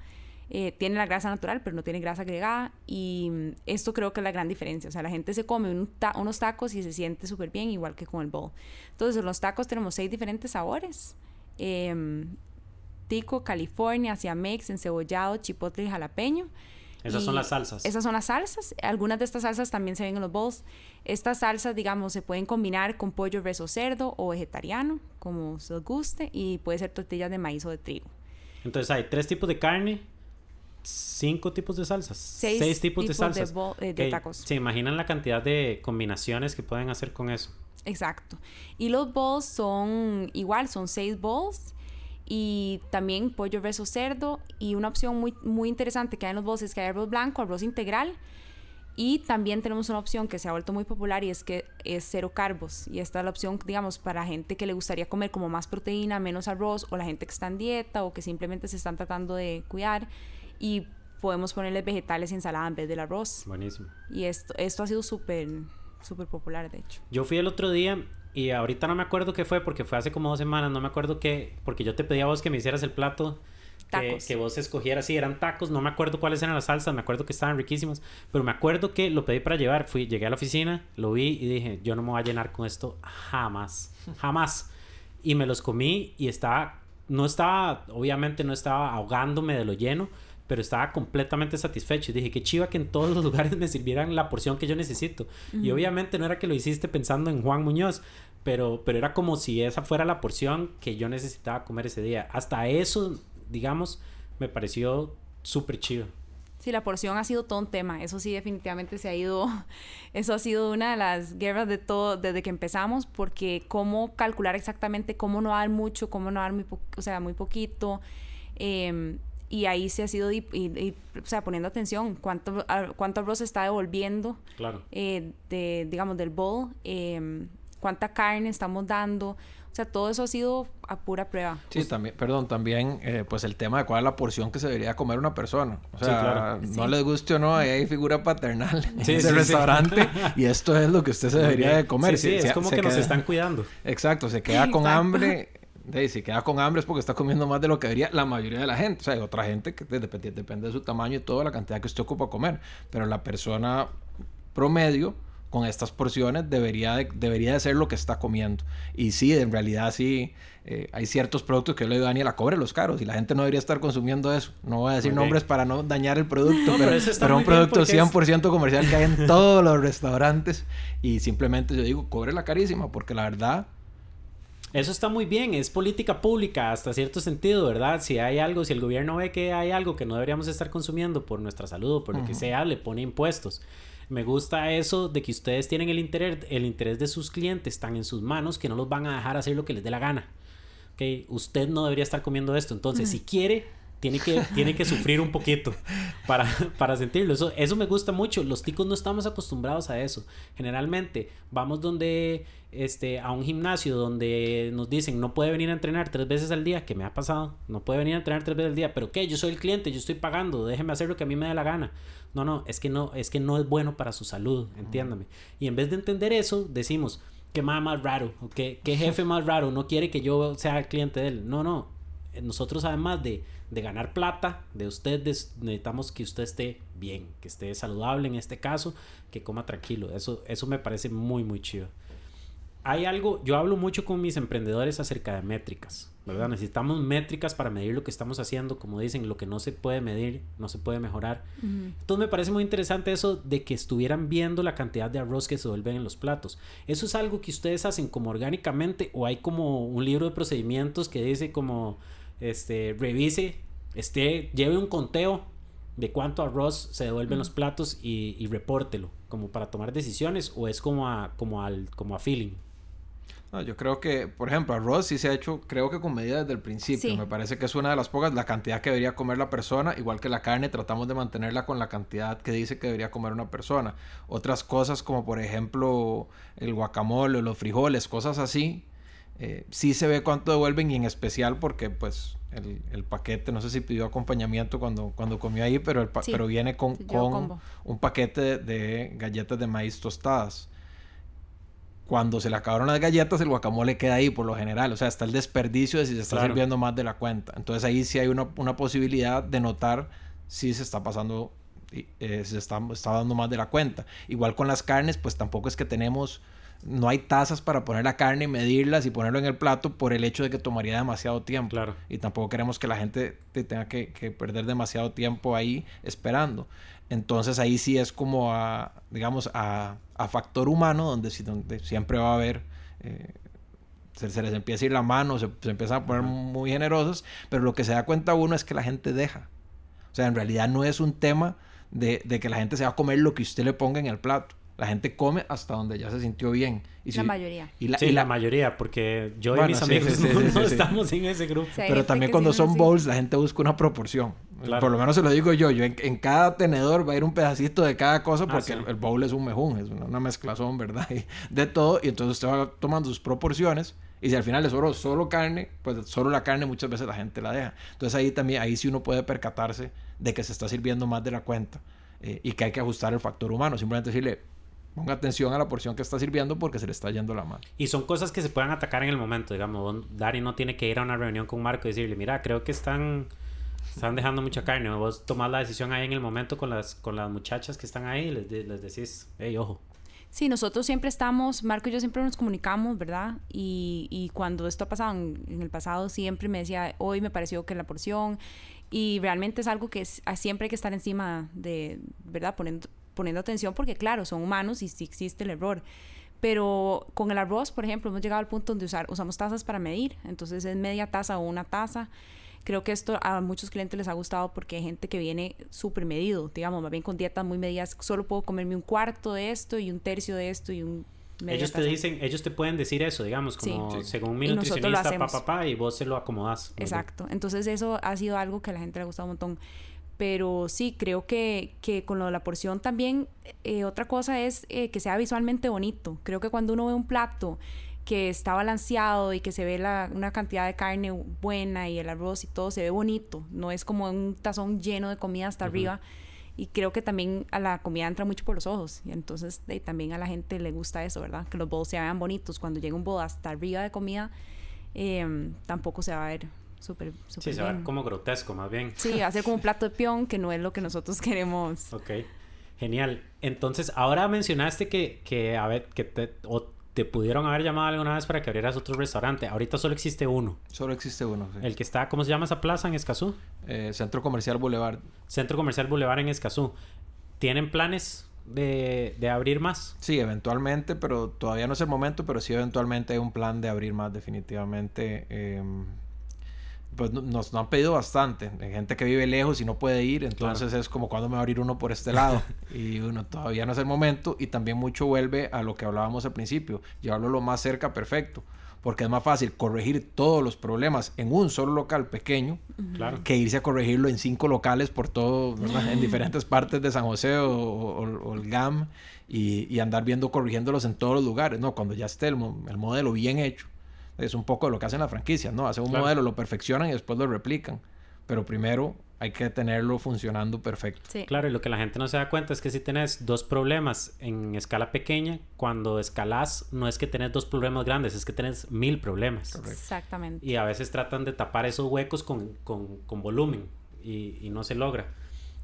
Eh, tiene la grasa natural, pero no tiene grasa agregada. Y mm, esto creo que es la gran diferencia. O sea, la gente se come unos tacos y se siente súper bien, igual que con el bowl. Entonces, en los tacos tenemos seis diferentes sabores. Em, tico, California, siamex, encebollado, chipotle y jalapeño.
Esas son las salsas.
Esas son las salsas. Algunas de estas salsas también se ven en los bowls. Estas salsas, digamos, se pueden combinar con pollo, res o cerdo o vegetariano, como se os guste, y puede ser tortillas de maíz o de trigo.
Entonces hay tres tipos de carne, cinco tipos de salsas, seis, tipos, de salsas.
De, de tacos.
Se imaginan la cantidad de combinaciones que pueden hacer con eso.
Exacto. Y los bowls son igual, son seis bowls y también pollo, o cerdo. Y una opción muy, muy interesante que hay en los bowls es que hay arroz blanco, arroz integral. Y también tenemos una opción que se ha vuelto muy popular y es que es cero carbos. Y esta es la opción, digamos, para gente que le gustaría comer como más proteína, menos arroz, o la gente que está en dieta o que simplemente se están tratando de cuidar. Y podemos ponerle vegetales y ensalada en vez del arroz.
Buenísimo.
Y esto, esto ha sido súper, súper popular, de hecho.
Yo fui el otro día y ahorita no me acuerdo qué fue, porque fue hace como dos semanas, no me acuerdo qué, porque yo te pedí a vos que me hicieras el plato. Que, que, vos escogieras, sí, eran tacos, no me acuerdo cuáles eran las salsas, me acuerdo que estaban riquísimos, pero me acuerdo que lo pedí para llevar, fui, llegué a la oficina, lo vi y dije, yo no me voy a llenar con esto jamás, jamás. Y me los comí y estaba, no estaba, obviamente no estaba ahogándome de lo lleno, pero estaba completamente satisfecho. Y dije, qué chiva que en todos los lugares me sirvieran la porción que yo necesito. Y obviamente no era que lo hiciste pensando en Juan Muñoz, pero, pero era como si esa fuera la porción que yo necesitaba comer ese día. Hasta eso, digamos, me pareció súper chido.
Sí, la porción ha sido todo un tema. Eso sí, definitivamente se ha ido. Eso ha sido una de las guerras de todo desde que empezamos, porque cómo calcular exactamente cómo no dar mucho, cómo no dar muy, o sea, muy poquito. Eh, y ahí se ha sido, y, o sea, poniendo atención, cuánto, cuánto arroz se está devolviendo,
claro.
Eh, de, digamos, del bowl, em, cuánta carne estamos dando, o sea, todo eso ha sido a pura prueba.
Sí, también, perdón, también, eh, pues el tema de cuál es la porción que se debería comer una persona. O sea, no les guste o no, ahí hay figura paternal en ese restaurante y esto es lo que usted se debería de comer.
Sí, es como que nos están cuidando.
Exacto, se queda con hambre de, si queda con hambre es porque está comiendo más de lo que debería la mayoría de la gente. O sea, hay otra gente que depende, depende de su tamaño y toda la cantidad que usted ocupa comer. Pero la persona promedio con estas porciones debería de, debería de ser lo que está comiendo. Y sí, en realidad sí, eh, hay ciertos productos que yo le digo a Daniela, cobre los caros y la gente no debería estar consumiendo eso. No voy a decir nombres para no dañar el producto, pero, pero, un producto 100% comercial que hay en todos los restaurantes y simplemente yo digo, cobre la carísima porque la verdad
eso está muy bien, es política pública hasta cierto sentido, ¿verdad? Si hay algo, si el gobierno ve que hay algo que no deberíamos estar consumiendo por nuestra salud o por lo que sea, le pone impuestos. Me gusta eso de que ustedes tienen el interés, el interés de sus clientes están en sus manos, que no los van a dejar hacer lo que les dé la gana. ¿Okay? Usted no debería estar comiendo esto. Entonces, si quiere, tiene que, tiene que sufrir un poquito para, para sentirlo. Eso, eso me gusta mucho. Los ticos no estamos acostumbrados a eso. Generalmente vamos donde, este, a un gimnasio donde nos dicen no puede venir a entrenar tres veces al día, que me ha pasado, no puede venir a entrenar tres veces al día, pero ¿qué? Yo soy el cliente, yo estoy pagando, déjeme hacer lo que a mí me dé la gana. No, no, es que no, es que no es bueno para su salud, entiéndame. Y en vez de entender eso, decimos, qué más más raro, qué, qué jefe más raro, no quiere que yo sea el cliente de él. No, no, nosotros además de de ganar plata de usted, necesitamos que usted esté bien, que esté saludable en este caso, que coma tranquilo. Eso, eso me parece muy, muy chido. Hay algo, yo hablo mucho con mis emprendedores acerca de métricas, ¿verdad? Necesitamos métricas para medir lo que estamos haciendo, como dicen, lo que no se puede medir, no se puede mejorar. Entonces me parece muy interesante eso de que estuvieran viendo la cantidad de arroz que se vuelven en los platos. ¿Eso es algo que ustedes hacen como orgánicamente o hay como un libro de procedimientos que dice como este, revise, esté, lleve un conteo de cuánto arroz se devuelve en los platos y, y, repórtelo, como para tomar decisiones o es como a, como al, como a feeling.
No, yo creo que, por ejemplo, arroz sí se ha hecho, creo que con medida desde el principio. Me parece que es una de las pocas, la cantidad que debería comer la persona, igual que la carne, tratamos de mantenerla con la cantidad que dice que debería comer una persona. Otras cosas como, por ejemplo, el guacamole, los frijoles, cosas así, eh, sí se ve cuánto devuelven y en especial porque pues el, el, paquete, no sé si pidió acompañamiento cuando, cuando comió ahí, pero, el pero viene con, con un paquete de, galletas de maíz tostadas. Cuando se le acabaron las galletas, el guacamole queda ahí por lo general. O sea, está el desperdicio de si se está sirviendo más de la cuenta. Entonces ahí sí hay una, una posibilidad de notar si se está pasando, eh, se está, está dando más de la cuenta. Igual con las carnes, pues tampoco es que tenemos no hay tazas para poner la carne, medirlas y ponerlo en el plato por el hecho de que tomaría demasiado tiempo.
Claro.
Y tampoco queremos que la gente tenga que, perder demasiado tiempo ahí esperando. Entonces ahí sí es como a, digamos, a, factor humano, donde, donde siempre va a haber... Eh, se, les empieza a ir la mano, se, se empiezan a poner muy generosos, pero lo que se da cuenta uno es que la gente deja. O sea, en realidad no es un tema de, de que la gente se va a comer lo que usted le ponga en el plato la gente come hasta donde ya se sintió bien.
Y la mayoría.
Y la, sí, la, mayoría, porque yo y mis amigos no, estamos en ese grupo.
Pero también cuando son bowls, la gente busca una proporción. Por lo menos se lo digo yo. Yo en, cada tenedor va a ir un pedacito de cada cosa ah, porque el, bowl es un mejún, es una, mezclazón, ¿verdad? de todo. Y entonces usted va tomando sus proporciones. Y si al final le sobró solo carne, pues solo la carne muchas veces la gente la deja. Entonces ahí también, ahí sí uno puede percatarse de que se está sirviendo más de la cuenta. Eh, y que hay que ajustar el factor humano. Simplemente decirle, ponga atención a la porción que está sirviendo porque se le está yendo la mano.
Y son cosas que se pueden atacar en el momento, digamos. Dari no tiene que ir a una reunión con Marco y decirle, mira, creo que están, están dejando mucha carne. Vos tomás la decisión ahí en el momento con las, con las muchachas que están ahí y les, les decís, hey, ojo.
Sí, nosotros siempre estamos, Marco y yo siempre nos comunicamos, ¿verdad? Y, y cuando esto ha pasado en, en, el pasado, siempre me decía, hoy me pareció que la porción, y realmente es algo que siempre hay que estar encima de, ¿verdad? Poniendo, poniendo atención porque claro, son humanos y sí existe el error. Pero con el arroz, por ejemplo, hemos llegado al punto donde usar, usamos tazas para medir, entonces es media taza o una taza. Creo que esto a muchos clientes les ha gustado porque hay gente que viene súper medido, digamos, más bien con dietas muy medidas. Solo puedo comerme un cuarto de esto y un tercio de esto y un
ellos te dicen, ellos te pueden decir eso, digamos, como según mi nutricionista, papá, pa, y vos se lo acomodas.
Exacto. Entonces eso ha sido algo que a la gente le ha gustado un montón. Pero sí, creo que, que con lo de la porción también, eh, otra cosa es eh, que sea visualmente bonito. Creo que cuando uno ve un plato que está balanceado y que se ve la, una cantidad de carne buena y el arroz y todo, se ve bonito. No es como un tazón lleno de comida hasta arriba. Y creo que también a la comida entra mucho por los ojos. Y entonces también a la gente le gusta eso, ¿verdad? Que los bowls se vean bonitos. Cuando llega un bowl hasta arriba de comida, eh, tampoco se va a ver súper,
Sí, se va como grotesco más bien.
Sí, hacer como un plato de peón que no es lo que nosotros queremos.
Ok, genial. Entonces, ahora mencionaste que, que a ver, que te, o te pudieron haber llamado alguna vez para que abrieras otro restaurante. Ahorita solo existe uno.
Solo existe uno, sí.
El que está, ¿cómo se llama esa plaza en Escazú?
Eh, Centro Comercial Boulevard.
Centro Comercial Boulevard en Escazú. ¿Tienen planes de, de, abrir más?
Sí, eventualmente, pero todavía no es el momento, pero sí eventualmente hay un plan de abrir más definitivamente. Eh, pues nos, han pedido bastante. Hay gente que vive lejos y no puede ir, entonces es como cuando me va a abrir uno por este lado. y uno todavía no es el momento y también mucho vuelve a lo que hablábamos al principio, llevarlo lo más cerca perfecto. Porque es más fácil corregir todos los problemas en un solo local pequeño que irse a corregirlo en cinco locales por todo, en diferentes partes de San José o, el GAM y, andar viendo corrigiéndolos en todos los lugares. No, cuando ya esté el modelo bien hecho, es un poco lo que hacen las franquicias, ¿no? Hacen un modelo, lo perfeccionan y después lo replican. Pero primero hay que tenerlo funcionando perfecto.
Sí. Claro, y lo que la gente no se da cuenta es que si tienes dos problemas en escala pequeña, cuando escalas no es que tenés dos problemas grandes, es que tenés mil problemas.
Exactamente.
Y a veces tratan de tapar esos huecos con, con, con volumen y, y, no se logra.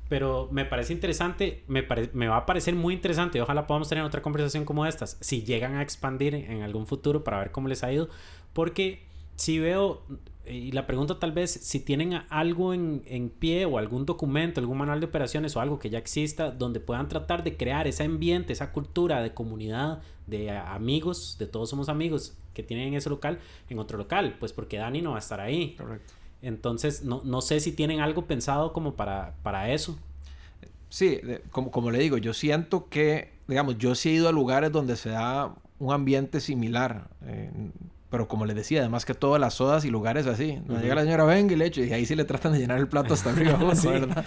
Pero me parece interesante, me, me va a parecer muy interesante y ojalá podamos tener otra conversación como estas, si llegan a expandir en algún futuro para ver cómo les ha ido, porque si veo, y la pregunta tal vez, si tienen algo en, en, pie o algún documento, algún manual de operaciones o algo que ya exista, donde puedan tratar de crear ese ambiente, esa cultura de comunidad, de amigos, de todos somos amigos que tienen en ese local, en otro local, pues porque Dani no va a estar ahí.
Correcto.
Entonces, no, no sé si tienen algo pensado como para, para eso.
Sí, como, como le digo, yo siento que, digamos, yo sí he ido a lugares donde se da un ambiente similar. Eh, pero como les decía, además que todas las sodas y lugares así. No llega la señora, venga y le echo. Y ahí sí le tratan de llenar el plato hasta arriba, ¿verdad?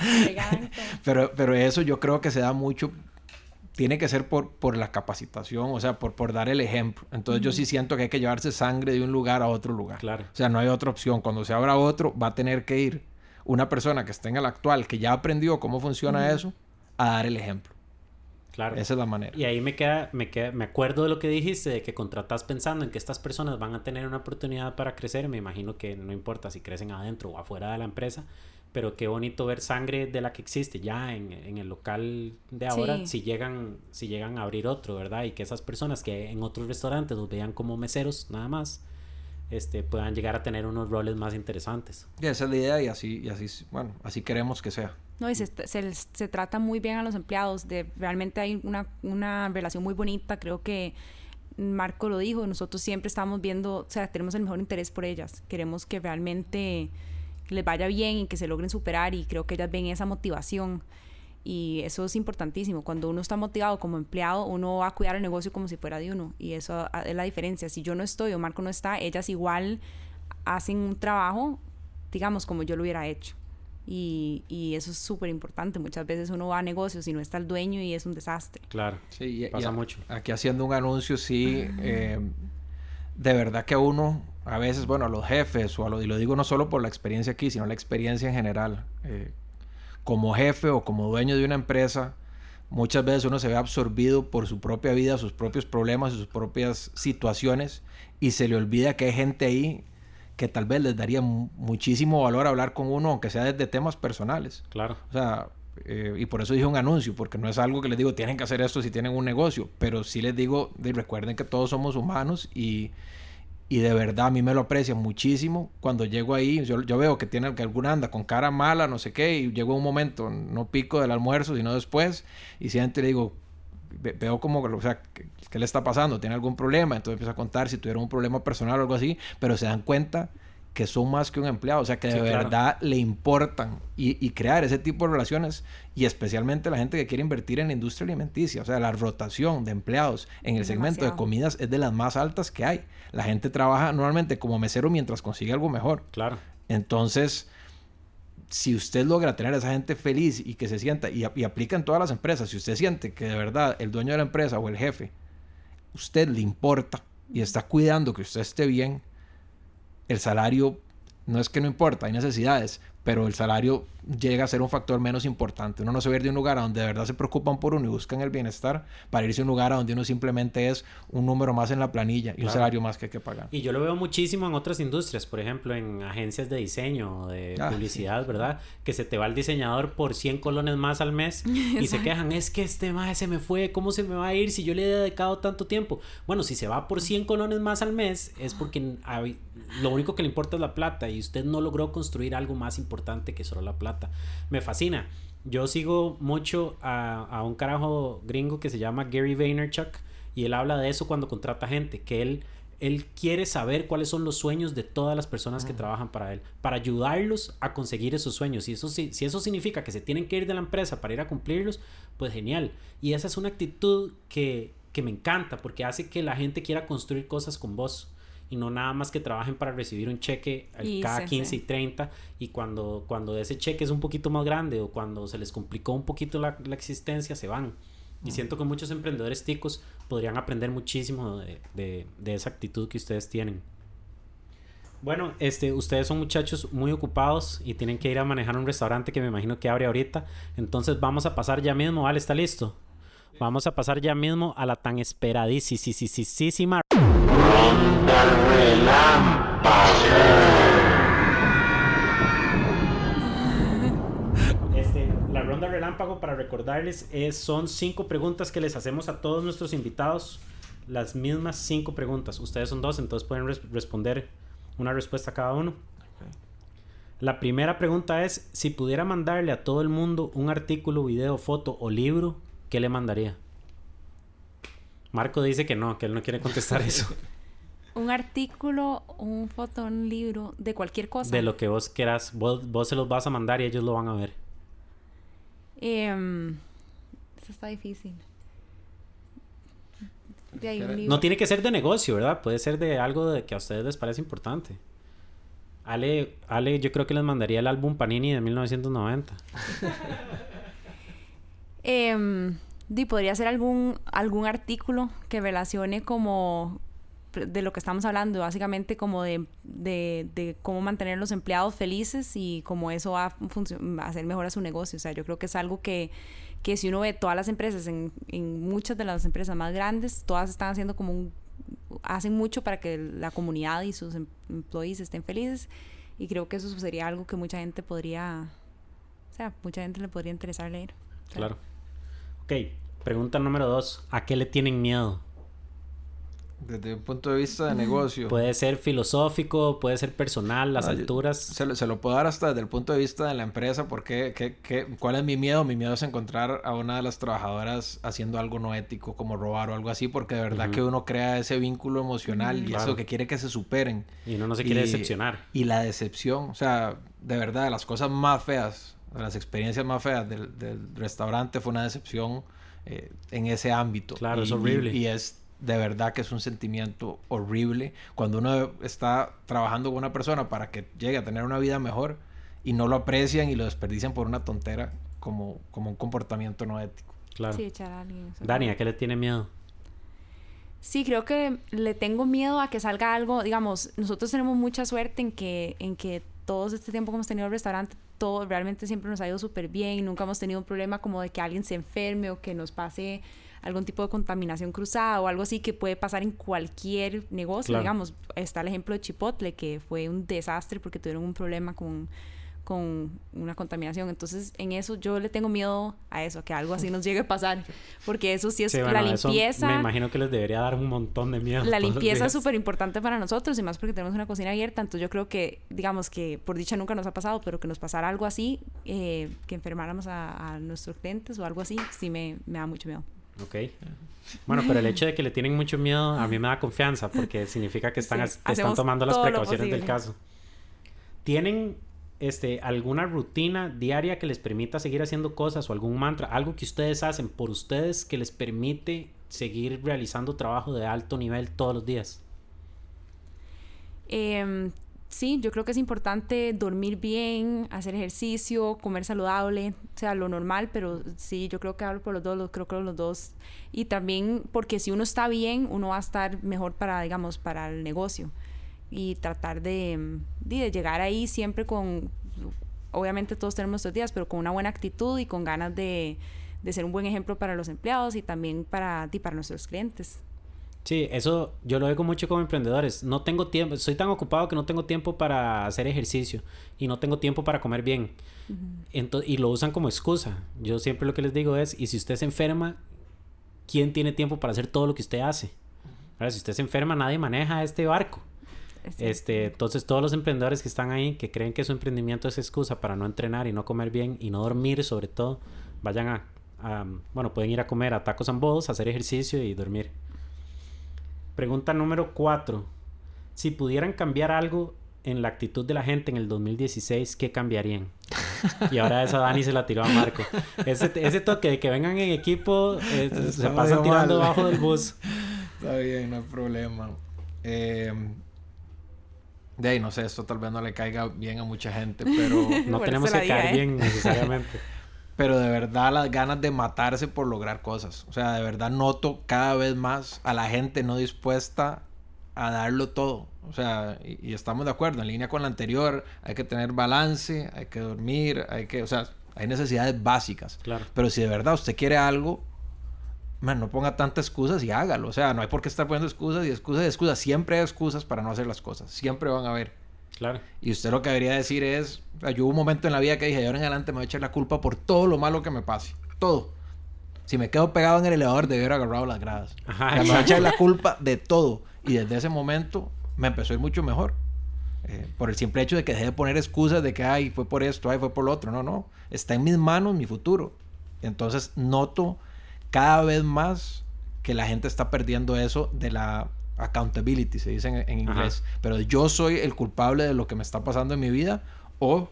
pero, pero eso yo creo que se da mucho. Tiene que ser por, por la capacitación, o sea, por, por dar el ejemplo. Entonces yo sí siento que hay que llevarse sangre de un lugar a otro lugar.
Claro.
O sea, no hay otra opción. Cuando se abra otro, va a tener que ir una persona que esté en el actual, que ya aprendió cómo funciona eso, a dar el ejemplo.
Claro.
Esa es la manera.
Y ahí me queda, me queda, me acuerdo de lo que dijiste, de que contratas pensando en que estas personas van a tener una oportunidad para crecer. Me imagino que no importa si crecen adentro o afuera de la empresa, pero qué bonito ver sangre de la que existe ya en, en el local de ahora, si llegan si llegan a abrir otro, ¿verdad? Y que esas personas que en otros restaurantes los vean como meseros nada más, este, puedan llegar a tener unos roles más interesantes.
Y esa es la idea y así, y así, bueno, así queremos que sea.
No, y se, se, se, trata muy bien a los empleados, de realmente hay una, una relación muy bonita, creo que Marco lo dijo, nosotros siempre estamos viendo, o sea, tenemos el mejor interés por ellas, queremos que realmente les vaya bien y que se logren superar y creo que ellas ven esa motivación y eso es importantísimo. Cuando uno está motivado como empleado, uno va a cuidar el negocio como si fuera de uno y eso es la diferencia. Si yo no estoy o Marco no está, ellas igual hacen un trabajo, digamos, como yo lo hubiera hecho. Y, y, eso es súper importante. Muchas veces uno va a negocios y no está el dueño y es un desastre.
Claro, sí, pasa mucho.
Aquí haciendo un anuncio, sí, eh, de verdad que a uno, a veces, bueno, a los jefes, o a lo, y lo digo no solo por la experiencia aquí, sino la experiencia en general. Eh, como jefe o como dueño de una empresa, muchas veces uno se ve absorbido por su propia vida, sus propios problemas, sus propias situaciones, y se le olvida que hay gente ahí que tal vez les daría muchísimo valor hablar con uno, aunque sea desde temas personales.
Claro.
O sea, eh, y por eso dije un anuncio, porque no es algo que les digo, tienen que hacer esto si tienen un negocio, pero sí les digo, recuerden que todos somos humanos y, y de verdad a mí me lo aprecian muchísimo. Cuando llego ahí, yo, yo veo que tiene que alguna anda con cara mala, no sé qué, y llego un momento, no pico del almuerzo, sino después, y siempre le digo, veo como, o sea, ¿qué, le está pasando? ¿Tiene algún problema? Entonces empieza a contar si tuviera un problema personal o algo así, pero se dan cuenta que son más que un empleado, o sea, que de verdad le importan y, crear ese tipo de relaciones y especialmente la gente que quiere invertir en la industria alimenticia, o sea, la rotación de empleados en el segmento de comidas es de las más altas que hay. La gente trabaja normalmente como mesero mientras consigue algo mejor.
Claro.
Entonces, si usted logra tener a esa gente feliz y que se sienta, y, aplica en todas las empresas, si usted siente que de verdad el dueño de la empresa o el jefe, usted le importa y está cuidando que usted esté bien, el salario no es que no importa, hay necesidades, pero el salario llega a ser un factor menos importante. Uno no se ve de un lugar a donde de verdad se preocupan por uno y buscan el bienestar para irse a un lugar a donde uno simplemente es un número más en la planilla y un salario más que hay que pagar.
Y yo lo veo muchísimo en otras industrias, por ejemplo, en agencias de diseño, de ah, publicidad, ¿verdad? Que se te va el diseñador por 100 colones más al mes y se quejan, es que este más se me fue, ¿cómo se me va a ir si yo le he dedicado tanto tiempo? Bueno, si se va por 100 colones más al mes es porque lo único que le importa es la plata y usted no logró construir algo más importante que solo la plata. Me fascina. Yo sigo mucho a, un carajo gringo que se llama Gary Vaynerchuk y él habla de eso cuando contrata gente, que él, él quiere saber cuáles son los sueños de todas las personas que trabajan para él, para ayudarlos a conseguir esos sueños. Y eso, si, si eso significa que se tienen que ir de la empresa para ir a cumplirlos, pues genial. Y esa es una actitud que, que me encanta porque hace que la gente quiera construir cosas con vos y no nada más que trabajen para recibir un cheque cada 15 y 30 y cuando, cuando ese cheque es un poquito más grande o cuando se les complicó un poquito la, existencia, se van. Y siento que muchos emprendedores ticos podrían aprender muchísimo de, de, esa actitud que ustedes tienen. Bueno, este, ustedes son muchachos muy ocupados y tienen que ir a manejar un restaurante que me imagino que abre ahorita. Entonces vamos a pasar ya mismo. ¿Vale? ¿Está listo? Vamos a pasar ya mismo a la tan esperadísima este, la ronda relámpago, para recordarles, es, son cinco preguntas que les hacemos a todos nuestros invitados. Las mismas cinco preguntas. Ustedes son dos, entonces pueden responder una respuesta a cada uno. La primera pregunta es, si pudiera mandarle a todo el mundo un artículo, video, foto o libro, ¿qué le mandaría? Marco dice que no, que él no quiere contestar eso.
un artículo, un foto, un libro, de cualquier cosa.
De lo que vos quieras, vos, se los vas a mandar y ellos lo van a ver.
Em, eso está difícil.
No tiene que ser de negocio, ¿verdad? Puede ser de algo de que a ustedes les parece importante. Ale, Ale, yo creo que les mandaría el álbum Panini de 1990.
eh, podría ser algún, algún artículo que relacione como de lo que estamos hablando, básicamente como de, de, cómo mantener los empleados felices y cómo eso va a, hacer mejor a su negocio. O sea, yo creo que es algo que, que si uno ve todas las empresas, en, en muchas de las empresas más grandes, todas están haciendo como un, hacen mucho para que la comunidad y sus em, employees estén felices Y creo que eso sería algo que mucha gente podría, o sea, mucha gente le podría interesar leer.
Claro. Ok, pregunta número dos. ¿A qué le tienen miedo?
Desde un punto de vista de negocio.
Puede ser filosófico, puede ser personal, las alturas.
Se lo, se lo, puedo dar hasta desde el punto de vista de la empresa, porque ¿qué, qué, cuál es mi miedo? Mi miedo es encontrar a una de las trabajadoras haciendo algo no ético, como robar o algo así, porque de verdad que uno crea ese vínculo emocional y eso que quiere que se superen.
Y uno no se quiere decepcionar.
Y la decepción, o sea, de verdad, de las cosas más feas, de las experiencias más feas del, del restaurante fue una decepción eh, en ese ámbito.
Claro,
y,
es horrible.
y, y es de verdad que es un sentimiento horrible cuando uno está trabajando con una persona para que llegue a tener una vida mejor y no lo aprecian y lo desperdician por una tontera como, como un comportamiento no ético.
Claro.
Sí, echar a alguien. eso.
Dani, ¿a qué le tiene miedo?
Sí, creo que le tengo miedo a que salga algo, digamos, nosotros tenemos mucha suerte en que, en que todo este tiempo que hemos tenido el restaurante, todo realmente siempre nos ha ido súper bien, nunca hemos tenido un problema como de que alguien se enferme o que nos pase algún tipo de contaminación cruzada o algo así que puede pasar en cualquier negocio,
Claro.
digamos, está el ejemplo de Chipotle que fue un desastre porque tuvieron un problema con con una contaminación. Entonces, en eso yo le tengo miedo a eso, a que algo así nos llegue a pasar. Porque eso sí es
Sí,
la
bueno, eso
limpieza.
me imagino que les debería dar un montón de miedo.
La limpieza es súper importante para nosotros y más porque tenemos una cocina abierta. Entonces yo creo que, digamos que por dicha nunca nos ha pasado, pero que nos pasara algo así, eh, que enfermáramos a, a nuestros clientes o algo así, sí me, me da mucho miedo.
Ok. Bueno, pero el hecho de que le tienen mucho miedo a mí me da confianza porque significa que están,
Sí,
están tomando las precauciones del caso. ¿Tienen este, alguna rutina diaria que les permita seguir haciendo cosas o algún mantra, algo que ustedes hacen por ustedes que les permite seguir realizando trabajo de alto nivel todos los días?
Em, sí, yo creo que es importante dormir bien, hacer ejercicio, comer saludable, o sea, lo normal, pero sí, yo creo que hablo por los dos, creo que los dos. Y también porque si uno está bien, uno va a estar mejor para, digamos, para el negocio. Y tratar de, mm, de, llegar ahí siempre con, obviamente todos tenemos nuestros días, pero con una buena actitud y con ganas de, de ser un buen ejemplo para los empleados y también para, y para nuestros clientes.
Sí, eso yo lo digo mucho como emprendedores. No tengo tiempo, soy tan ocupado que no tengo tiempo para hacer ejercicio y no tengo tiempo para comer bien. Ento- y lo usan como excusa. Yo siempre lo que les digo es, y si usted se enferma, ¿quién tiene tiempo para hacer todo lo que usted hace? Ahora, si usted se enferma, nadie maneja este barco.
Este,
Este, entonces todos los emprendedores que están ahí, que creen que su emprendimiento es excusa para no entrenar y no comer bien y no dormir sobre todo, vayan a, a- bueno, pueden ir a comer a tacos and balls, hacer ejercicio y dormir. Pregunta número 4. Si pudieran cambiar algo en la actitud de la gente en el 2016, ¿qué cambiarían? Y ahora esa Dani se la tiró a Marco. Ese, ese toque de que vengan en equipo, eh, se pasan tirando
mal.
abajo del bus.
Está bien, no hay problema. Eh, de ahí, no sé, esto tal vez no le caiga bien a mucha gente, pero,
No tenemos que caer
¿eh?
bien necesariamente.
pero de verdad las ganas de matarse por lograr cosas. O sea, de verdad noto cada vez más a la gente no dispuesta a darlo todo. O sea, y, y estamos de acuerdo, en línea con la anterior, hay que tener balance, hay que dormir, hay que, o sea, hay necesidades básicas.
Claro.
Pero si de verdad usted quiere algo, man, no ponga tantas excusas y hágalo. O sea, no hay por qué estar poniendo excusas y excusas y excusas. Siempre hay excusas para no hacer las cosas. Siempre van a haber.
Claro.
Y usted lo que debería decir es, o sea, yo hubo un momento en la vida que dije, de ahora en adelante me voy a echar la culpa por todo lo malo que me pase. Todo. Si me quedo pegado en el elevador, debí haber agarrado las gradas.
Ajá,
O sea, me voy a echar la culpa de todo. Y desde ese momento me empezó a ir mucho mejor. Eh, por el simple hecho de que dejé de poner excusas de que, ay, fue por esto, ay, fue por lo otro. No, no. Está en mis manos mi futuro. Entonces noto cada vez más que la gente está perdiendo eso de la accountability, se dice en, en
Ajá.
inglés. Pero yo soy el culpable de lo que me está pasando en mi vida o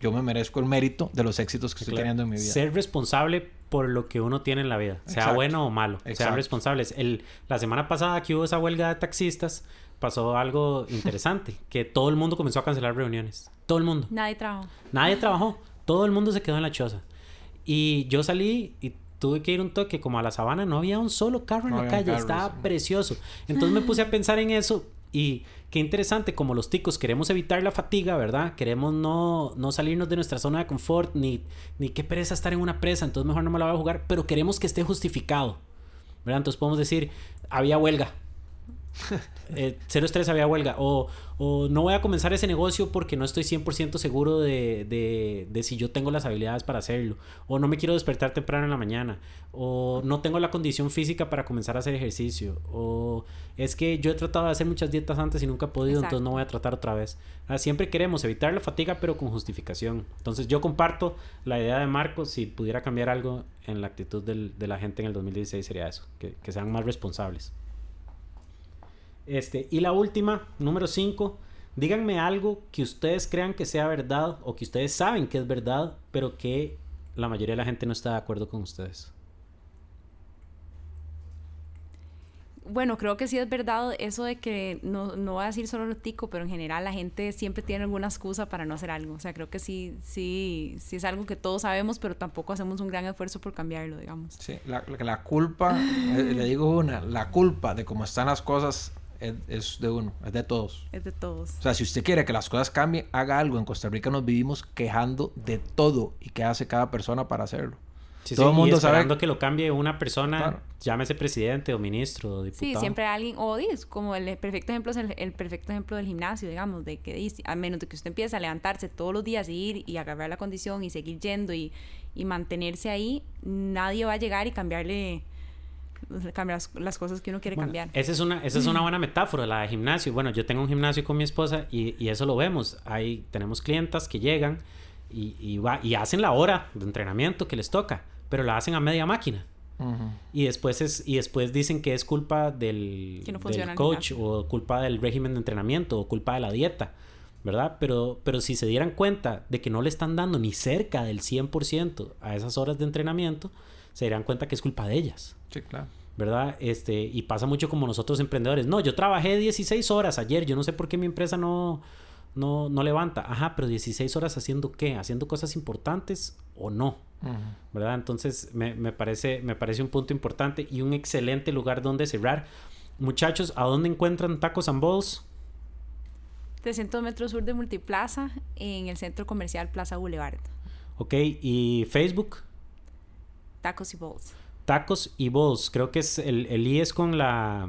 yo me merezco el mérito de los éxitos que estoy teniendo en mi vida.
Ser responsable por lo que uno tiene en la vida, sea
Exacto.
bueno o malo. Sean
Exacto.
responsables. El, la semana pasada que hubo esa huelga de taxistas, pasó algo interesante, que todo el mundo comenzó a cancelar reuniones. Todo el mundo.
Nadie trabaja.
Nadie trabajó. Todo el mundo se quedó en la choza. Y yo salí y tuve que ir un toque como a la sabana. No había un solo carro en la calle.
carros,
Estaba precioso. Entonces me puse a pensar en eso. Y qué interesante, como los ticos queremos evitar la fatiga, ¿verdad? Queremos no, no salirnos de nuestra zona de confort, ni, ni qué pereza estar en una presa, entonces mejor no me la voy a jugar, pero queremos que esté justificado, ¿verdad? Entonces podemos decir, había huelga, eh, cero estrés había huelga. O, o, no voy a comenzar ese negocio porque no estoy 100% seguro de, de, de, si yo tengo las habilidades para hacerlo. O no me quiero despertar temprano en la mañana. O no tengo la condición física para comenzar a hacer ejercicio. O es que yo he tratado de hacer muchas dietas antes y nunca he podido, entonces no voy a tratar otra vez. Ah, siempre queremos evitar la fatiga, pero con justificación. Entonces yo comparto la idea de Marcos, si pudiera cambiar algo en la actitud del, de la gente en el 2016 sería eso, que, que sean más responsables. Este, y la última, número 5. Díganme algo que ustedes crean que sea verdad o que ustedes saben que es verdad, pero que la mayoría de la gente no está de acuerdo con ustedes.
Bueno, creo que sí es verdad eso de que no, no voy a decir solo lo tico, pero en general la gente siempre tiene alguna excusa para no hacer algo. O sea, creo que sí, sí, sí es algo que todos sabemos, pero tampoco hacemos un gran esfuerzo por cambiarlo, digamos.
Sí, la, la culpa, eh, le digo una, la culpa de cómo están las cosas es, de uno, es de todos.
Es de todos.
O sea, si usted quiere que las cosas cambien, haga algo. En Costa Rica nos vivimos quejando de todo y qué hace cada persona para hacerlo.
todo el mundo sabe que lo cambie una persona, llámese presidente o ministro o diputado.
Sí, siempre alguien, o dice, como el perfecto ejemplo es el, perfecto ejemplo del gimnasio, digamos, de que dice, a menos de que usted empiece a levantarse todos los días y ir y agarrar la condición y seguir yendo y, y mantenerse ahí, nadie va a llegar y cambiarle cambiar las cosas que uno quiere cambiar.
Esa es, una, esa es una buena metáfora, la de gimnasio. Bueno, yo tengo un gimnasio con mi esposa y, y eso lo vemos. Ahí tenemos clientas que llegan y, y, va, y hacen la hora de entrenamiento que les toca, pero la hacen a media máquina. Y después es y después dicen que es culpa del, del coach o culpa del régimen de entrenamiento o culpa de la dieta, ¿verdad? Pero, pero si se dieran cuenta de que no le están dando ni cerca del 100% a esas horas de entrenamiento, se darían cuenta que es culpa de ellas.
Sí, claro.
¿verdad? Este, y pasa mucho como nosotros emprendedores. No, yo trabajé 16 horas ayer, yo no sé por qué mi empresa no, no, no levanta. Ajá, pero 16 horas haciendo qué? ¿Haciendo cosas importantes o no? ¿Verdad? Entonces me, me, parece, me parece un punto importante y un excelente lugar donde cerrar. Muchachos, ¿a dónde encuentran Tacos and Balls?
300 metros sur de Multiplaza, en el centro comercial Plaza Boulevard.
Ok, ¿y Facebook?
Tacos y Balls.
Tacos y Balls. Creo que es el, el I es con la.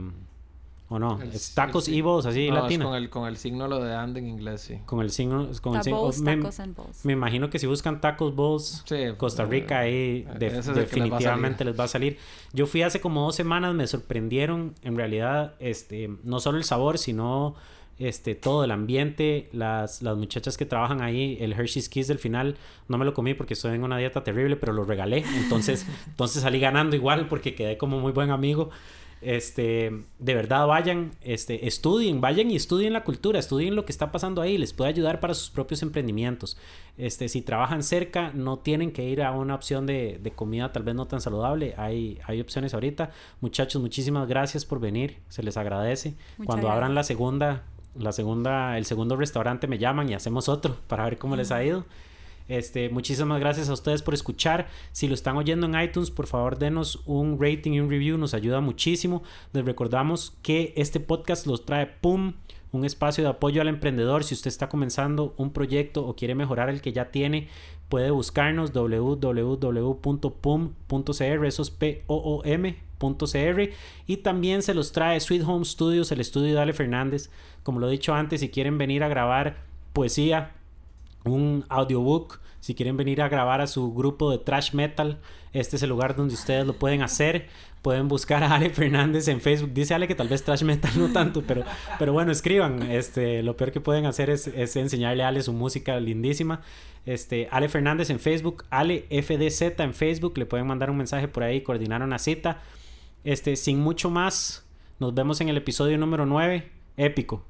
¿O no? es tacos y balls, así no,
con el, con el signo lo de and en inglés, sí.
Con el signo. Con el signo me, tacos and balls. me imagino que si buscan tacos balls, Costa Rica ahí definitivamente les va, a salir. Yo fui hace como dos semanas, me sorprendieron en realidad, este, no solo el sabor, sino este, todo el ambiente, las, las muchachas que trabajan ahí, el Hershey's Kiss del final, no me lo comí porque estoy en una dieta terrible, pero lo regalé, entonces, entonces salí ganando igual porque quedé como muy buen amigo. Este, de verdad vayan, este, estudien, vayan y estudien la cultura, estudien lo que está pasando ahí, les puede ayudar para sus propios emprendimientos. Este, si trabajan cerca, no tienen que ir a una opción de, de comida tal vez no tan saludable, hay, hay opciones ahorita. Muchachos, muchísimas gracias por venir, se les agradece. Cuando abran la segunda, la segunda, el segundo restaurante me llaman y hacemos otro para ver cómo les ha ido. Este, muchísimas gracias a ustedes por escuchar. Si lo están oyendo en iTunes, por favor denos un rating y un review, nos ayuda muchísimo. Les recordamos que este podcast los trae PUM, un espacio de apoyo al emprendedor. Si usted está comenzando un proyecto o quiere mejorar el que ya tiene, puede buscarnos www.pum.cr, eso es p o o m.cr y también se los trae Sweet Home Studios, el estudio de Ale Fernández. Como lo he dicho antes, si quieren venir a grabar poesía, un audiobook, si quieren venir a grabar a su grupo de trash metal, este es el lugar donde ustedes lo pueden hacer. Pueden buscar a Ale Fernández en Facebook. Dice Ale que tal vez trash metal no tanto, pero, pero bueno, escriban. Este, lo peor que pueden hacer es, es enseñarle a Ale su música lindísima. Este, Ale Fernández en Facebook, Ale FDZ en Facebook. Le pueden mandar un mensaje por ahí, coordinar una cita. Este, sin mucho más, nos vemos en el episodio número 9. Épico.